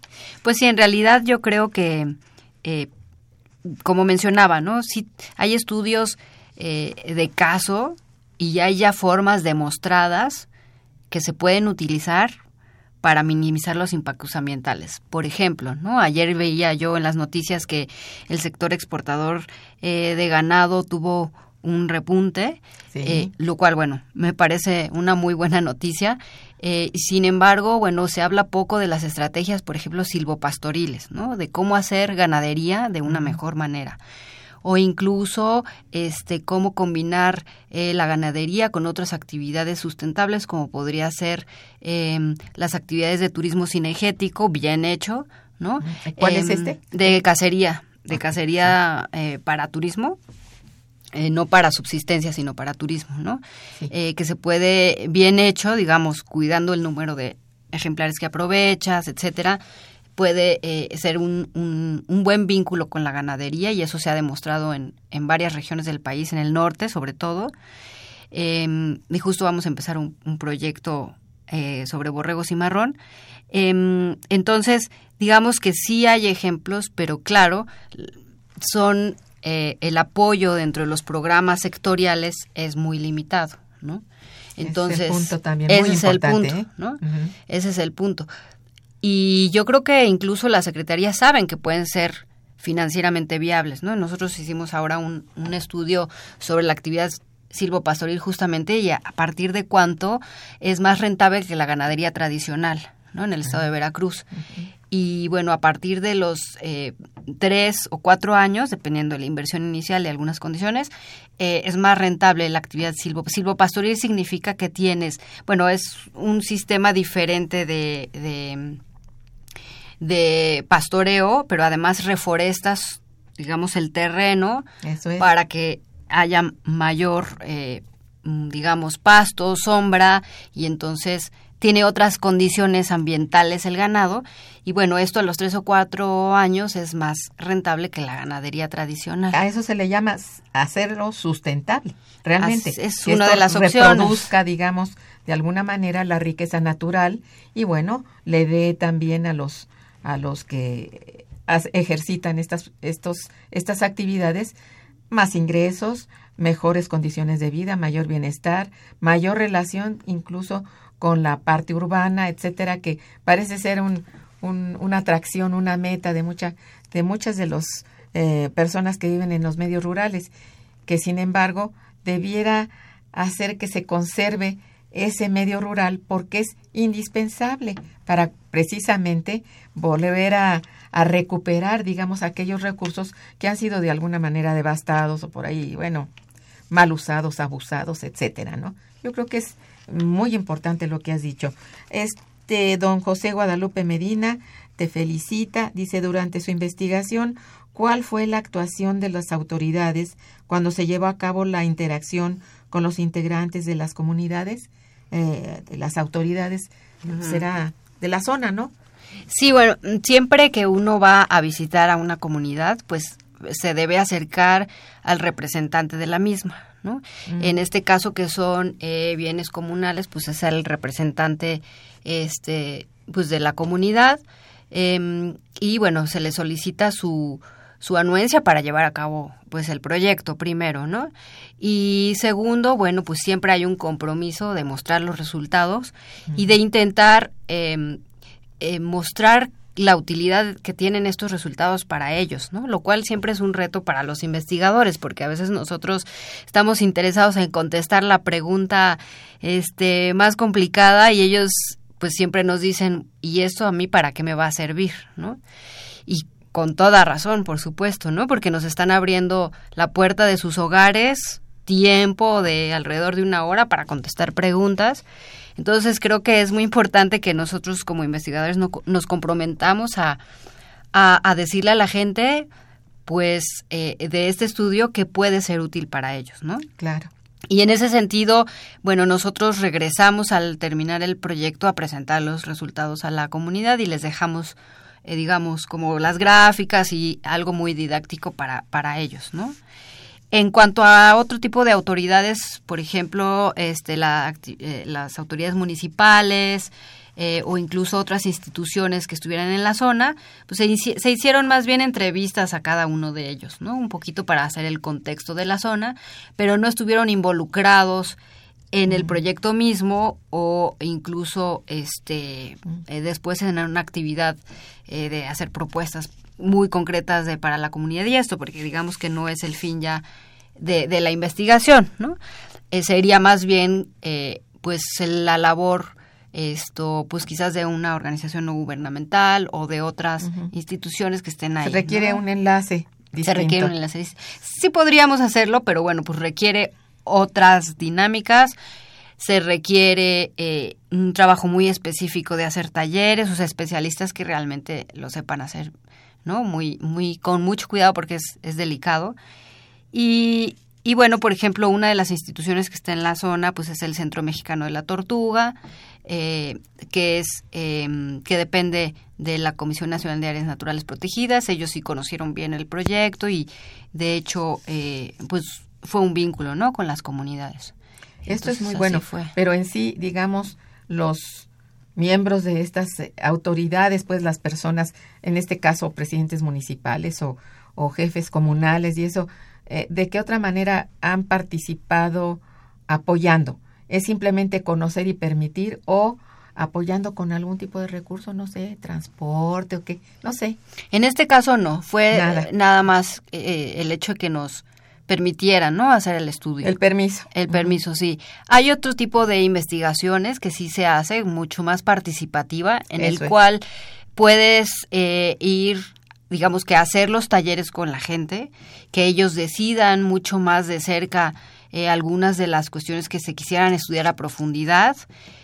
Pues sí, en realidad yo creo que, eh, como mencionaba, ¿no? Sí, hay estudios eh, de caso y hay ya formas demostradas que se pueden utilizar para minimizar los impactos ambientales. Por ejemplo, ¿no? Ayer veía yo en las noticias que el sector exportador eh, de ganado tuvo un repunte, eh, lo cual, bueno, me parece una muy buena noticia. Eh, sin embargo, bueno, se habla poco de las estrategias, por ejemplo, silvopastoriles, ¿no? De cómo hacer ganadería de una mejor manera o incluso este cómo combinar eh, la ganadería con otras actividades sustentables como podría ser em, las actividades de turismo cinegético bien hecho no ¿Cuál es Em, este? de cacería de cacería eh, para turismo eh, no para subsistencia, sino para turismo, ¿no? Sí. Eh, que se puede, bien hecho, digamos, cuidando el número de ejemplares que aprovechas, etcétera, puede eh, ser un, un, un buen vínculo con la ganadería y eso se ha demostrado en, en varias regiones del país, en el norte sobre todo. Eh, y justo vamos a empezar un, un proyecto eh, sobre borregos y marrón. Eh, entonces, digamos que sí hay ejemplos, pero claro, son eh, el apoyo dentro de los programas sectoriales es muy limitado, ¿no? Ese es el Entonces, punto también, ese muy es el punto. ¿no? Ese es el punto. Y yo creo que incluso las secretarías saben que pueden ser financieramente viables, ¿no? Nosotros hicimos ahora un, un estudio sobre la actividad silvopastoril justamente y a, partir de cuánto es más rentable que la ganadería tradicional, ¿no? En el estado de Veracruz. Y bueno, a partir de los eh, tres o cuatro años, dependiendo de la inversión inicial y algunas condiciones, eh, es más rentable la actividad silvo. Silvopastoril significa que tienes, bueno, es un sistema diferente de, de, de pastoreo, pero además reforestas, digamos, el terreno Eso es. para que haya mayor, eh, mm, digamos, pasto, sombra, y entonces tiene otras condiciones ambientales el ganado. Y bueno, esto a los tres o cuatro años es más rentable que la ganadería tradicional. A eso se le llama hacerlo sustentable, realmente. Es- una esto de las opciones. reproduzca, digamos, de alguna manera la riqueza natural y bueno, le dé también a los a los que ejercitan estas estos estas actividades más ingresos, mejores condiciones de vida, mayor bienestar, mayor relación incluso con la parte urbana, etcétera, que parece ser un, un- una atracción, una meta de mucha, de muchas de las personas que viven en los medios rurales, que sin embargo debiera hacer que se conserve ese medio rural porque es indispensable para precisamente volver a, a recuperar, digamos, aquellos recursos que han sido de alguna manera devastados o por ahí, bueno, mal usados, abusados, etcétera, ¿no? Yo creo que es muy importante lo que has dicho. Este don José Guadalupe Medina te felicita, dice durante su investigación, ¿cuál fue la actuación de las autoridades cuando se llevó a cabo la interacción con los integrantes de las comunidades, eh, de las autoridades, será de la zona, ¿no? Sí, bueno, siempre que uno va a visitar a una comunidad, pues se debe acercar al representante de la misma, ¿no? En este caso que son eh, bienes comunales, pues es el representante, este, pues de la comunidad eh, y bueno, se le solicita su su anuencia para llevar a cabo pues el proyecto primero, ¿no? Y segundo, bueno, pues siempre hay un compromiso de mostrar los resultados y de intentar eh, eh, mostrar la utilidad que tienen estos resultados para ellos, ¿no? Lo cual siempre es un reto para los investigadores, porque a veces nosotros estamos interesados en contestar la pregunta este más complicada y ellos pues siempre nos dicen, ¿y esto a mí para qué me va a servir, ¿no? Y con toda razón, por supuesto, ¿no? Porque nos están abriendo la puerta de sus hogares, tiempo de alrededor de una hora para contestar preguntas. Entonces creo que es muy importante que nosotros como investigadores no, nos comprometamos a, a, a, decirle a la gente, pues, eh, de este estudio que puede ser útil para ellos, ¿no? Claro. Y en ese sentido, bueno, nosotros regresamos al terminar el proyecto a presentar los resultados a la comunidad y les dejamos eh, digamos, como las gráficas y algo muy didáctico para, para ellos, ¿no? En cuanto a otro tipo de autoridades, por ejemplo, este, la, eh, las autoridades municipales eh, o incluso otras instituciones que estuvieran en la zona, pues se, se, hicieron más bien entrevistas a cada uno de ellos, ¿no? Un poquito para hacer el contexto de la zona, pero no estuvieron involucrados en el proyecto mismo o incluso este eh, después en una actividad eh, de hacer propuestas muy concretas de para la comunidad y esto porque digamos que no es el fin ya de, de la investigación no eh, sería más bien pues la labor esto, pues quizás de una organización no gubernamental o de otras instituciones que estén ahí. Se requiere ¿no? un enlace. Distinto. Se requiere un enlace. Sí podríamos hacerlo, pero bueno, pues requiere otras dinámicas. Se requiere eh, un trabajo muy específico de hacer talleres, o sea, especialistas que realmente lo sepan hacer, ¿no? Muy, muy, con mucho cuidado porque es, es delicado. Y, y bueno, por ejemplo, una de las instituciones que está en la zona, pues es el Centro Mexicano de la Tortuga, eh, que es eh, que depende de la Comisión Nacional de Áreas Naturales Protegidas. Ellos sí conocieron bien el proyecto y, de hecho, eh, pues fue un vínculo, ¿no? Con las comunidades. Esto Entonces, es muy bueno, fue. pero en sí, digamos, los miembros de estas eh, autoridades, pues las personas, en este caso presidentes municipales o, o jefes comunales y eso, eh, ¿de qué otra manera han participado apoyando? ¿Es simplemente conocer y permitir o apoyando con algún tipo de recurso, no sé, transporte o qué, no sé? En este caso no, fue Nada. nada, más eh, el hecho de que nos permitieran, ¿no? Hacer el estudio. El permiso. El permiso, sí. Hay otro tipo de investigaciones que sí se hace, mucho más participativa, en Eso el es. cual puedes eh, ir, digamos que hacer los talleres con la gente, que ellos decidan mucho más de cerca eh, algunas de las cuestiones que se quisieran estudiar a profundidad.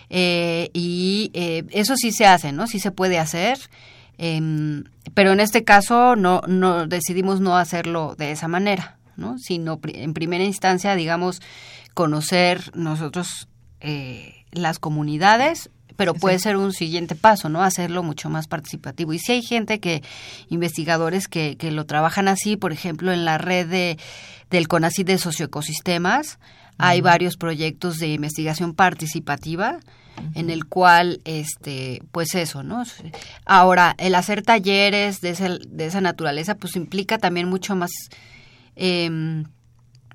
eh, y eh, eso sí se hace, ¿no? Sí se puede hacer. em, pero en este caso no, no decidimos no hacerlo de esa manera, ¿no? Sino en primera instancia, digamos, conocer nosotros eh, las comunidades, pero Sí. puede ser un siguiente paso, ¿no? Hacerlo mucho más participativo. Y si hay gente que, investigadores que, que lo trabajan así, por ejemplo, en la red de, del CONACYT de socioecosistemas, hay varios proyectos de investigación participativa en el cual, este, pues eso, ¿no? Ahora, el hacer talleres de, ese- de esa naturaleza, pues implica también mucho más em,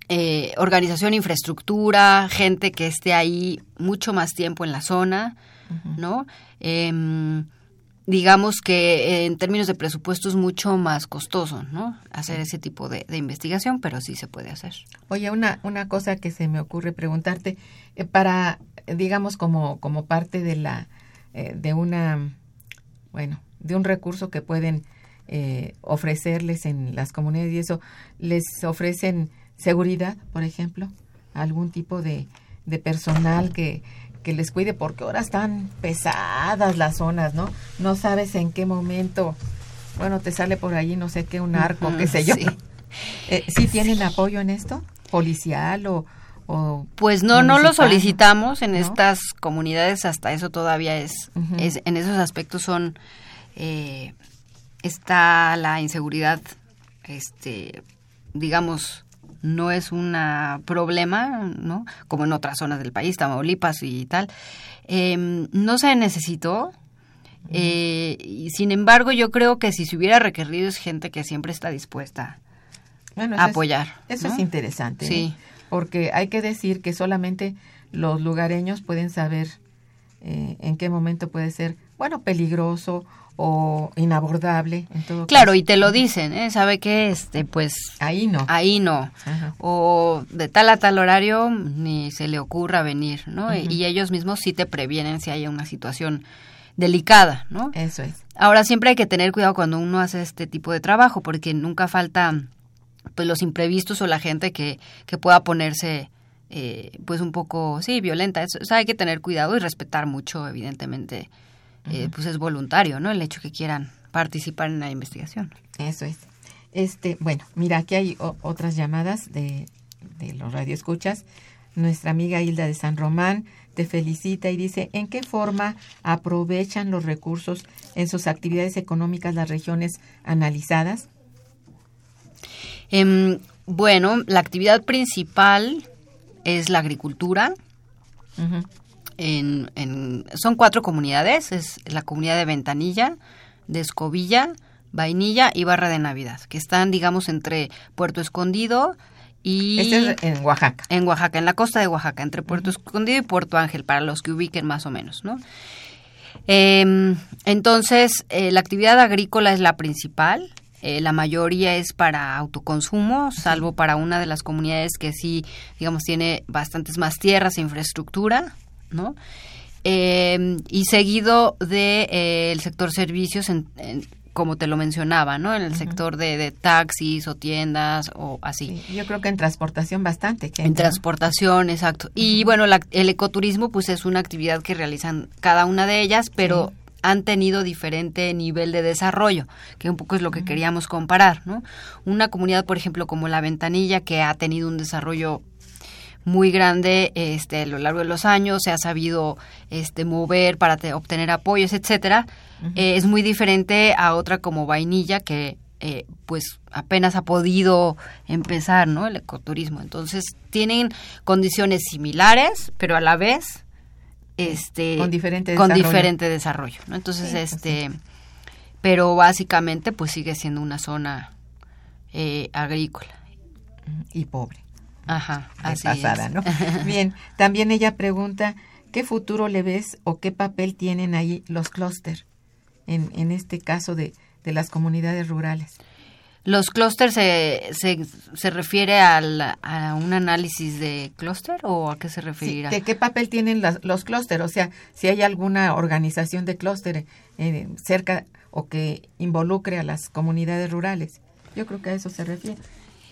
eh, organización, infraestructura, gente que esté ahí mucho más tiempo en la zona, ¿no? Em, digamos que eh, en términos de presupuesto es mucho más costoso, ¿no? Hacer ese tipo de, de investigación, pero sí se puede hacer. Oye, una, una cosa que se me ocurre preguntarte, eh, para, digamos, como, como parte de la, eh, de una, bueno, de un recurso que pueden eh, ofrecerles en las comunidades y eso, les ofrecen seguridad, por ejemplo, algún tipo de, de personal que, que les cuide, porque ahora están pesadas las zonas, ¿no? No sabes en qué momento, bueno, te sale por allí, no sé qué, un arco, Ujú, qué sé yo. sí. Eh, ¿Sí tienen apoyo en esto? ¿Policial o...? o Pues no, no lo solicitamos en ¿No? estas comunidades, hasta eso todavía es, es en esos aspectos son, eh, está la inseguridad, este, digamos, no es un problema, ¿no? Como en otras zonas del país, Tamaulipas y tal. Em, no se necesitó. eh, y sin embargo, yo creo que si se hubiera requerido es gente que siempre está dispuesta Bueno, a es- apoyar. Eso ¿no? es interesante. Sí. ¿eh? Porque hay que decir que solamente los lugareños pueden saber eh, en qué momento puede ser, bueno, peligroso o inabordable. En todo Claro, caso. y te lo dicen, ¿eh? Sabe que, este, pues, Ahí no. ahí no. Ajá. O de tal a tal horario ni se le ocurra venir, ¿no? Y ellos mismos sí te previenen si hay una situación delicada, ¿no? Eso es. Ahora siempre hay que tener cuidado cuando uno hace este tipo de trabajo porque nunca falta pues los imprevistos o la gente que, que pueda ponerse eh, pues un poco, sí, violenta. Eso, o sea, hay que tener cuidado y respetar mucho, evidentemente, eh, pues es voluntario, ¿no? El hecho que quieran participar en la investigación. Eso es. Este, bueno, mira, aquí hay o- otras llamadas de, de los radioescuchas. Nuestra amiga Hilda de San Román te felicita y dice, ¿en qué forma aprovechan los recursos en sus actividades económicas las regiones analizadas? Em, bueno, la actividad principal es la agricultura. En, en- son cuatro comunidades, es la comunidad de Ventanilla, de Escobilla, Vainilla y Barra de Navidad, que están, digamos, entre Puerto Escondido y... Este es en Oaxaca. En Oaxaca, en la costa de Oaxaca, entre Puerto Escondido y Puerto Ángel, para los que ubiquen más o menos, ¿no? Eh, entonces, eh, la actividad agrícola es la principal. eh, la mayoría es para autoconsumo, salvo para una de las comunidades que sí, digamos, tiene bastantes más tierras e infraestructura, ¿no? eh, y seguido de eh, el sector servicios en, en- como te lo mencionaba, ¿no? En el sector de, de taxis o tiendas o así. Sí, yo creo que en transportación bastante. En transportación, exacto. Y bueno, la- el ecoturismo pues es una actividad que realizan cada una de ellas, pero han tenido diferente nivel de desarrollo, que un poco es lo que queríamos comparar, ¿no? Una comunidad, por ejemplo, como la Ventanilla, que ha tenido un desarrollo muy grande este a lo largo de los años se ha sabido este mover para te- obtener apoyos etcétera Eh, es muy diferente a otra como vainilla que eh, pues apenas ha podido empezar no el ecoturismo entonces tienen condiciones similares pero a la vez este Con diferente con desarrollo. diferente desarrollo ¿no? entonces Sí, pues este pero básicamente pues sigue siendo una zona eh, agrícola Y pobre. Ajá de así pasada, es. ¿no? Bien, también ella pregunta, ¿qué futuro le ves o qué papel tienen ahí los clúster en, en este caso de, de las comunidades rurales? ¿Los clústeres se, se, se refiere al, a un análisis de clúster o a qué se Sí, referirá? ¿qué, papel tienen las- los clúster? O sea, si hay alguna organización de clúster eh, cerca o que involucre a las comunidades rurales. Yo creo que a eso se refiere.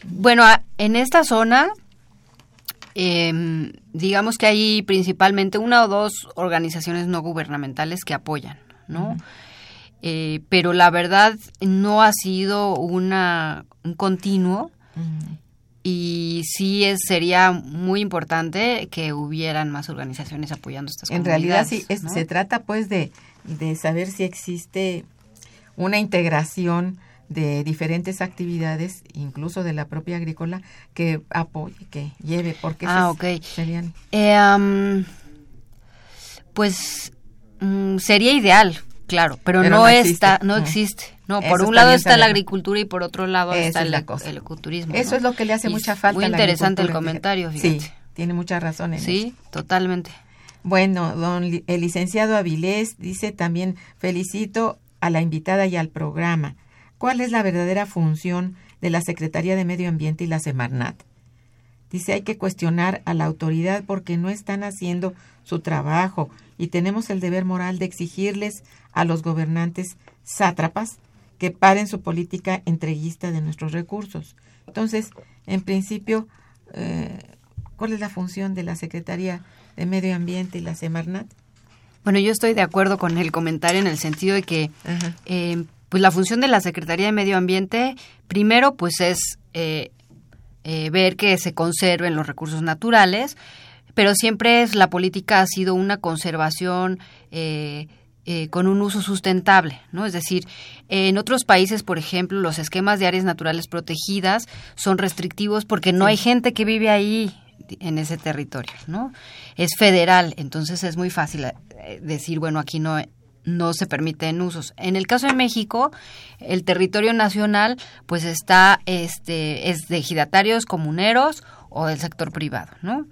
Bueno, en esta zona, em, digamos que hay principalmente una o dos organizaciones no gubernamentales que apoyan, ¿no? Eh, pero la verdad no ha sido una, un continuo y sí es, sería muy importante que hubieran más organizaciones apoyando estas En realidad comunidades, sí, es- ¿no? se trata pues de, de saber si existe una integración de diferentes actividades, incluso de la propia agrícola, que apoye, que lleve, porque Ah, esas ok. serían Eh, pues mm, sería ideal, claro, pero, Pero no, no existe. está, no Mm. existe. No, Eso por un lado está la agricultura y por otro lado está es el, la cosa. el ecoturismo. Eso ¿no? es lo que le hace Y mucha falta Muy a la interesante el comentario, fíjate. Sí, tiene mucha razón en eso. Sí, totalmente. Bueno, don el licenciado Avilés dice también felicito a la invitada y al programa. ¿Cuál es la verdadera función de la Secretaría de Medio Ambiente y la Semarnat? Dice hay que cuestionar a la autoridad porque no están haciendo su trabajo y tenemos el deber moral de exigirles a los gobernantes sátrapas que paren su política entreguista de nuestros recursos. Entonces, en principio, eh, ¿cuál es la función de la Secretaría de Medio Ambiente y la Semarnat? Bueno, yo estoy de acuerdo con el comentario en el sentido de que eh, pues la función de la Secretaría de Medio Ambiente, primero, pues es eh, eh, ver que se conserven los recursos naturales, pero siempre es la política ha sido una conservación eh, eh, con un uso sustentable, ¿no? Es decir, en otros países, por ejemplo, los esquemas de áreas naturales protegidas son restrictivos porque no hay gente que vive ahí en ese territorio, ¿no? Es federal, entonces es muy fácil eh, decir, bueno, aquí no no se permiten usos. En el caso de México, el territorio nacional pues está este es de ejidatarios comuneros o del sector privado, ¿no?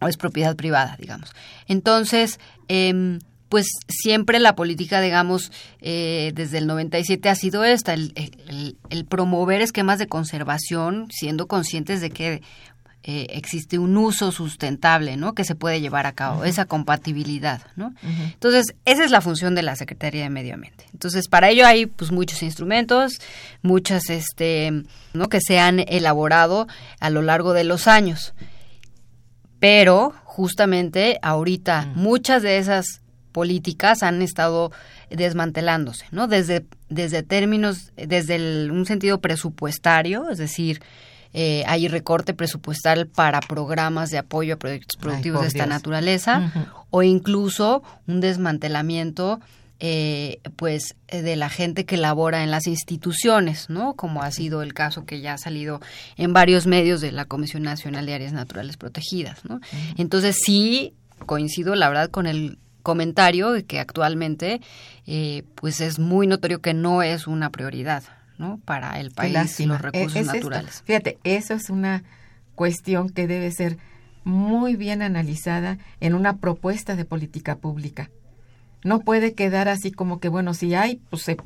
O es propiedad privada, digamos. Entonces, em, pues siempre la política, digamos, eh, desde el 97 ha sido esta, el, el- el promover esquemas de conservación, siendo conscientes de que eh, existe un uso sustentable, ¿no? Que se puede llevar a cabo, esa compatibilidad, ¿no? Entonces, esa es la función de la Secretaría de Medio Ambiente. Entonces, para ello hay pues muchos instrumentos, muchas este, ¿no? que se han elaborado a lo largo de los años. Pero justamente ahorita muchas de esas políticas han estado desmantelándose, ¿no? Desde, desde términos, desde el- un sentido presupuestario, es decir, eh, hay recorte presupuestal para programas de apoyo a proyectos productivos de esta Dios. naturaleza, o incluso un desmantelamiento eh, pues de la gente que labora en las instituciones, ¿no? Como ha sido el caso que ya ha salido en varios medios de la Comisión Nacional de Áreas Naturales Protegidas, ¿no? Entonces sí coincido, la verdad, con el comentario de que actualmente eh, pues es muy notorio que no es una prioridad, ¿no? Para el país lástima. los recursos E- esto. naturales. Fíjate, eso es una cuestión que debe ser muy bien analizada en una propuesta de política pública. No puede quedar así como que, bueno, si hay, pues se,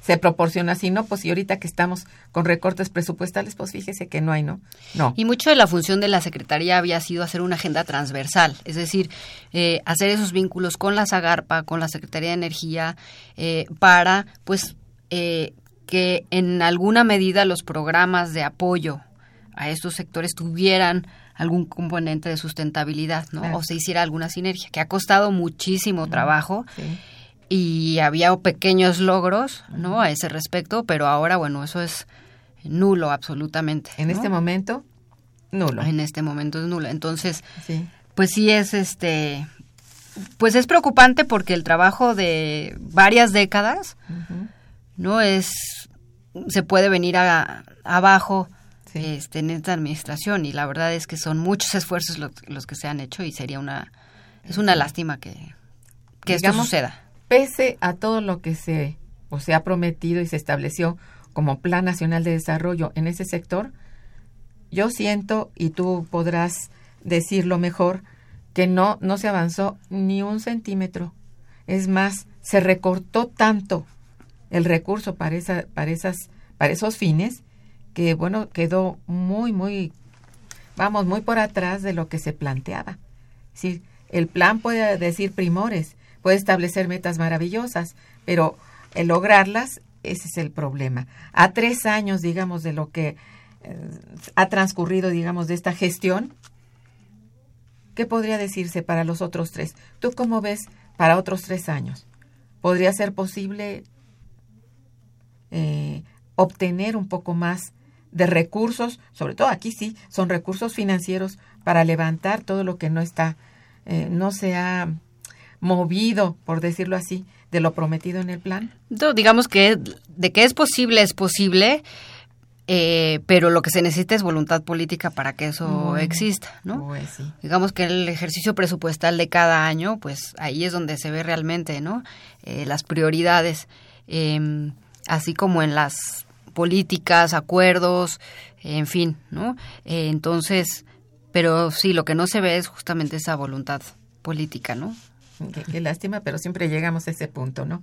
se proporciona así, ¿no? Pues y ahorita que estamos con recortes presupuestales, pues fíjese que no hay, ¿no? No. Y mucho de la función de la Secretaría había sido hacer una agenda transversal, es decir, eh, hacer esos vínculos con la Zagarpa, con la Secretaría de Energía, eh, para, pues, eh, que en alguna medida los programas de apoyo a estos sectores tuvieran algún componente de sustentabilidad, ¿no? Claro. O se hiciera alguna sinergia, que ha costado muchísimo trabajo Sí. y había pequeños logros, ¿no? A ese respecto, pero ahora, bueno, eso es nulo absolutamente. En ¿no? este momento, nulo. En este momento es nulo. Entonces, Sí. pues sí es este pues es preocupante porque el trabajo de varias décadas no es se puede venir a, abajo Sí. este en esta administración y la verdad es que son muchos esfuerzos lo- los que se han hecho y sería una es una lástima que que esto suceda Pese a todo lo que se, o se ha prometido y se estableció como Plan Nacional de Desarrollo en ese sector, yo siento, y tú podrás decirlo mejor, que no, no se avanzó ni un centímetro. Es más, se recortó tanto el recurso para, esa, para, esas, para esos fines que, bueno, quedó muy, muy, vamos, muy por atrás de lo que se planteaba. Sí, el plan puede decir primores, puede establecer metas maravillosas, pero el lograrlas, ese es el problema. A tres años, digamos, de lo que eh, ha transcurrido, digamos, de esta gestión, ¿qué podría decirse para los otros tres? ¿Tú cómo ves para otros tres años? ¿Podría ser posible eh, obtener un poco más de recursos? Sobre todo aquí sí, son recursos financieros para levantar todo lo que no está, eh, no se ha movido, por decirlo así, de lo prometido en el plan. Entonces, digamos que de que es posible es posible eh, pero lo que se necesita es voluntad política para que eso Mm. exista, ¿no? Pues sí. digamos que el ejercicio presupuestal de cada año, pues ahí es donde se ve realmente, ¿no? Eh, las prioridades, eh, así como en las políticas, acuerdos, en fin, ¿no? Eh, entonces, pero sí, lo que no se ve es justamente esa voluntad política, ¿no? Qué, lástima, pero siempre llegamos a ese punto, ¿no?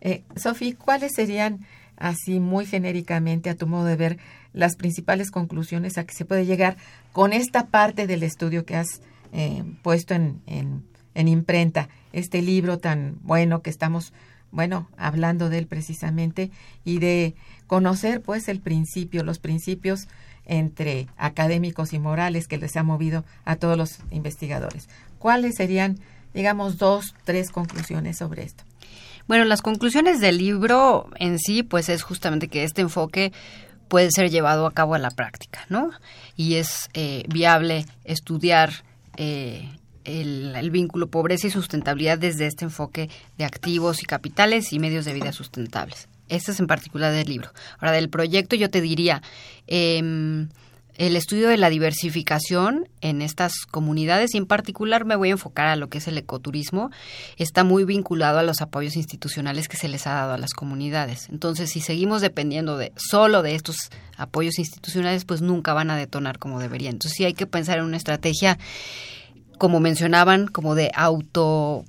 Eh, Sofi, ¿cuáles serían, así muy genéricamente, a tu modo de ver, las principales conclusiones a que se puede llegar con esta parte del estudio que has eh, puesto en, en, en imprenta, este libro tan bueno que estamos, bueno, hablando de él precisamente, y de conocer, pues, el principio, los principios entre académicos y morales que les ha movido a todos los investigadores. ¿Cuáles serían, digamos, dos, tres conclusiones sobre esto? Bueno, las conclusiones del libro en sí, pues es justamente que este enfoque puede ser llevado a cabo a la práctica, ¿no? Y es eh, viable estudiar eh, el, vínculo pobreza y sustentabilidad desde este enfoque de activos y capitales y medios de vida sustentables. Este es en particular del libro. Ahora, del proyecto yo te diría, em, el estudio de la diversificación en estas comunidades y en particular me voy a enfocar a lo que es el ecoturismo, está muy vinculado a los apoyos institucionales que se les ha dado a las comunidades. Entonces, si seguimos dependiendo de solo de estos apoyos institucionales, pues nunca van a detonar como deberían. Entonces, sí hay que pensar en una estrategia como mencionaban, como de auto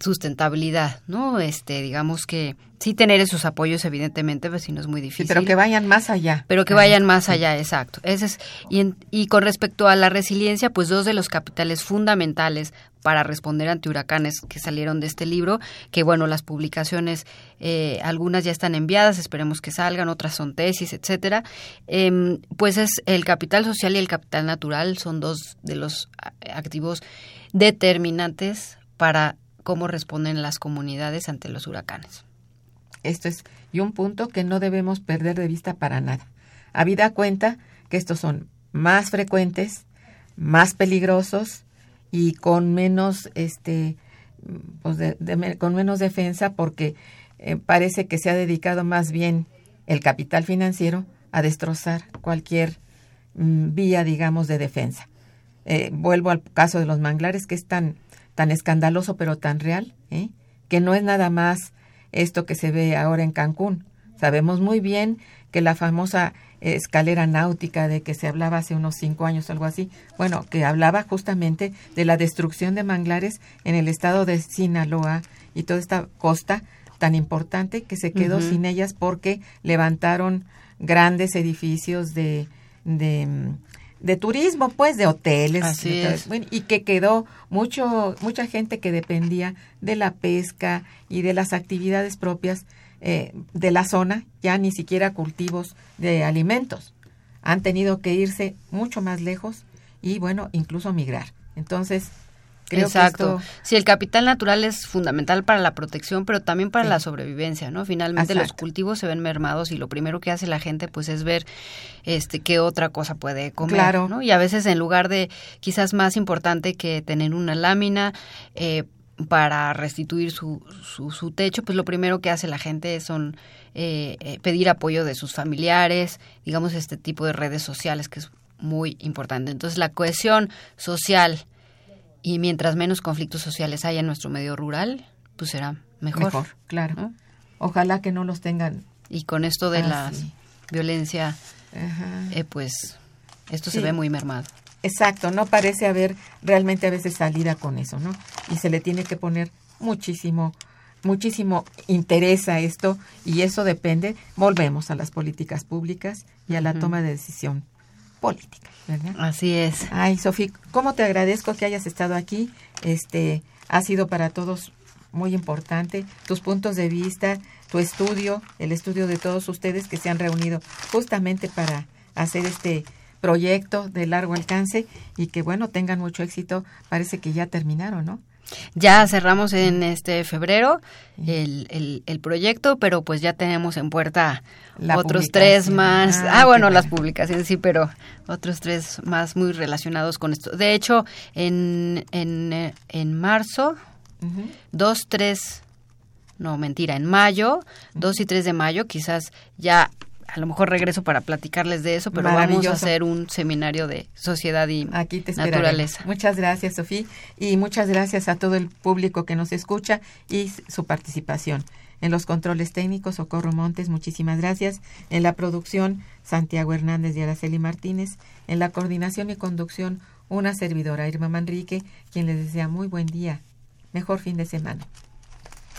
sustentabilidad, ¿no? Este, digamos que sí tener esos apoyos, evidentemente, pues no es muy Sí, difícil. pero que vayan más allá. Pero que vayan más sí. allá, exacto. Ese es, y, en- y con respecto a la resiliencia, pues dos de los capitales fundamentales para responder ante huracanes que salieron de este libro, que bueno, las publicaciones, eh, algunas ya están enviadas, esperemos que salgan, otras son tesis, etcétera. Em, pues es el capital social y el capital natural, son dos de los activos determinantes para cómo responden las comunidades ante los huracanes. Esto es, y un punto que no debemos perder de vista para nada. Habida cuenta que estos son más frecuentes, más peligrosos y con menos, este, pues de- con menos defensa porque eh, parece que se ha dedicado más bien el capital financiero a destrozar cualquier mm, vía, digamos, de defensa. Eh, vuelvo al caso de los manglares, que es tan, tan escandaloso pero tan real, ¿eh? que no es nada más esto que se ve ahora en Cancún. Sabemos muy bien que la famosa escalera náutica de que se hablaba hace unos cinco años, algo así, bueno, que hablaba justamente de la destrucción de manglares en el estado de Sinaloa y toda esta costa, tan importante que se quedó sin ellas porque levantaron grandes edificios de, de, de turismo, pues, de hoteles. Así de- es. bueno, y que quedó mucho, mucha gente que dependía de la pesca y de las actividades propias eh, de la zona, ya ni siquiera cultivos de alimentos. Han tenido que irse mucho más lejos y, bueno, incluso migrar. Entonces, creo Exacto. que esto... Sí, el capital natural es fundamental para la protección, pero también para Sí. la sobrevivencia, ¿no? Finalmente los cultivos se ven mermados y lo primero que hace la gente pues es ver este qué otra cosa puede comer, Claro. ¿no? Y a veces en lugar de quizás más importante que tener una lámina eh, para restituir su, su, su techo, pues lo primero que hace la gente son eh, eh, pedir apoyo de sus familiares, digamos este tipo de redes sociales que es muy importante. Entonces la cohesión social y mientras menos conflictos sociales haya en nuestro medio rural, pues será mejor. Mejor, claro. ¿no? Ojalá que no los tengan. Y con esto de Ah, la sí. violencia, eh, pues esto se ve muy mermado. Exacto, no parece haber realmente a veces salida con eso, ¿no? Y se le tiene que poner muchísimo, muchísimo interés a esto y eso depende, volvemos a las políticas públicas y a la toma de decisión política, ¿verdad? Así es. Ay, Sofía, cómo te agradezco que hayas estado aquí. Este ha sido para todos muy importante tus puntos de vista, tu estudio, el estudio de todos ustedes que se han reunido justamente para hacer este proyecto de largo alcance y que bueno, tengan mucho éxito. Parece que ya terminaron, ¿no? Ya cerramos en este febrero el, el, el proyecto, pero pues ya tenemos en puerta La otros tres más. Ah, Ah, bueno, las publicaciones sí, pero otros tres más muy relacionados con esto. De hecho, en, en, eh, en marzo. 2, 3, no, mentira, en mayo, 2 y 3 de mayo, quizás ya a lo mejor regreso para platicarles de eso, pero vamos a hacer un seminario de sociedad y Aquí te naturaleza. Muchas gracias, Sofía, y muchas gracias a todo el público que nos escucha y su participación. En los controles técnicos, Socorro Montes, muchísimas gracias. En la producción, Santiago Hernández y Araceli Martínez. En la coordinación y conducción, una servidora, Irma Manrique, quien les desea muy buen día. Mejor fin de semana.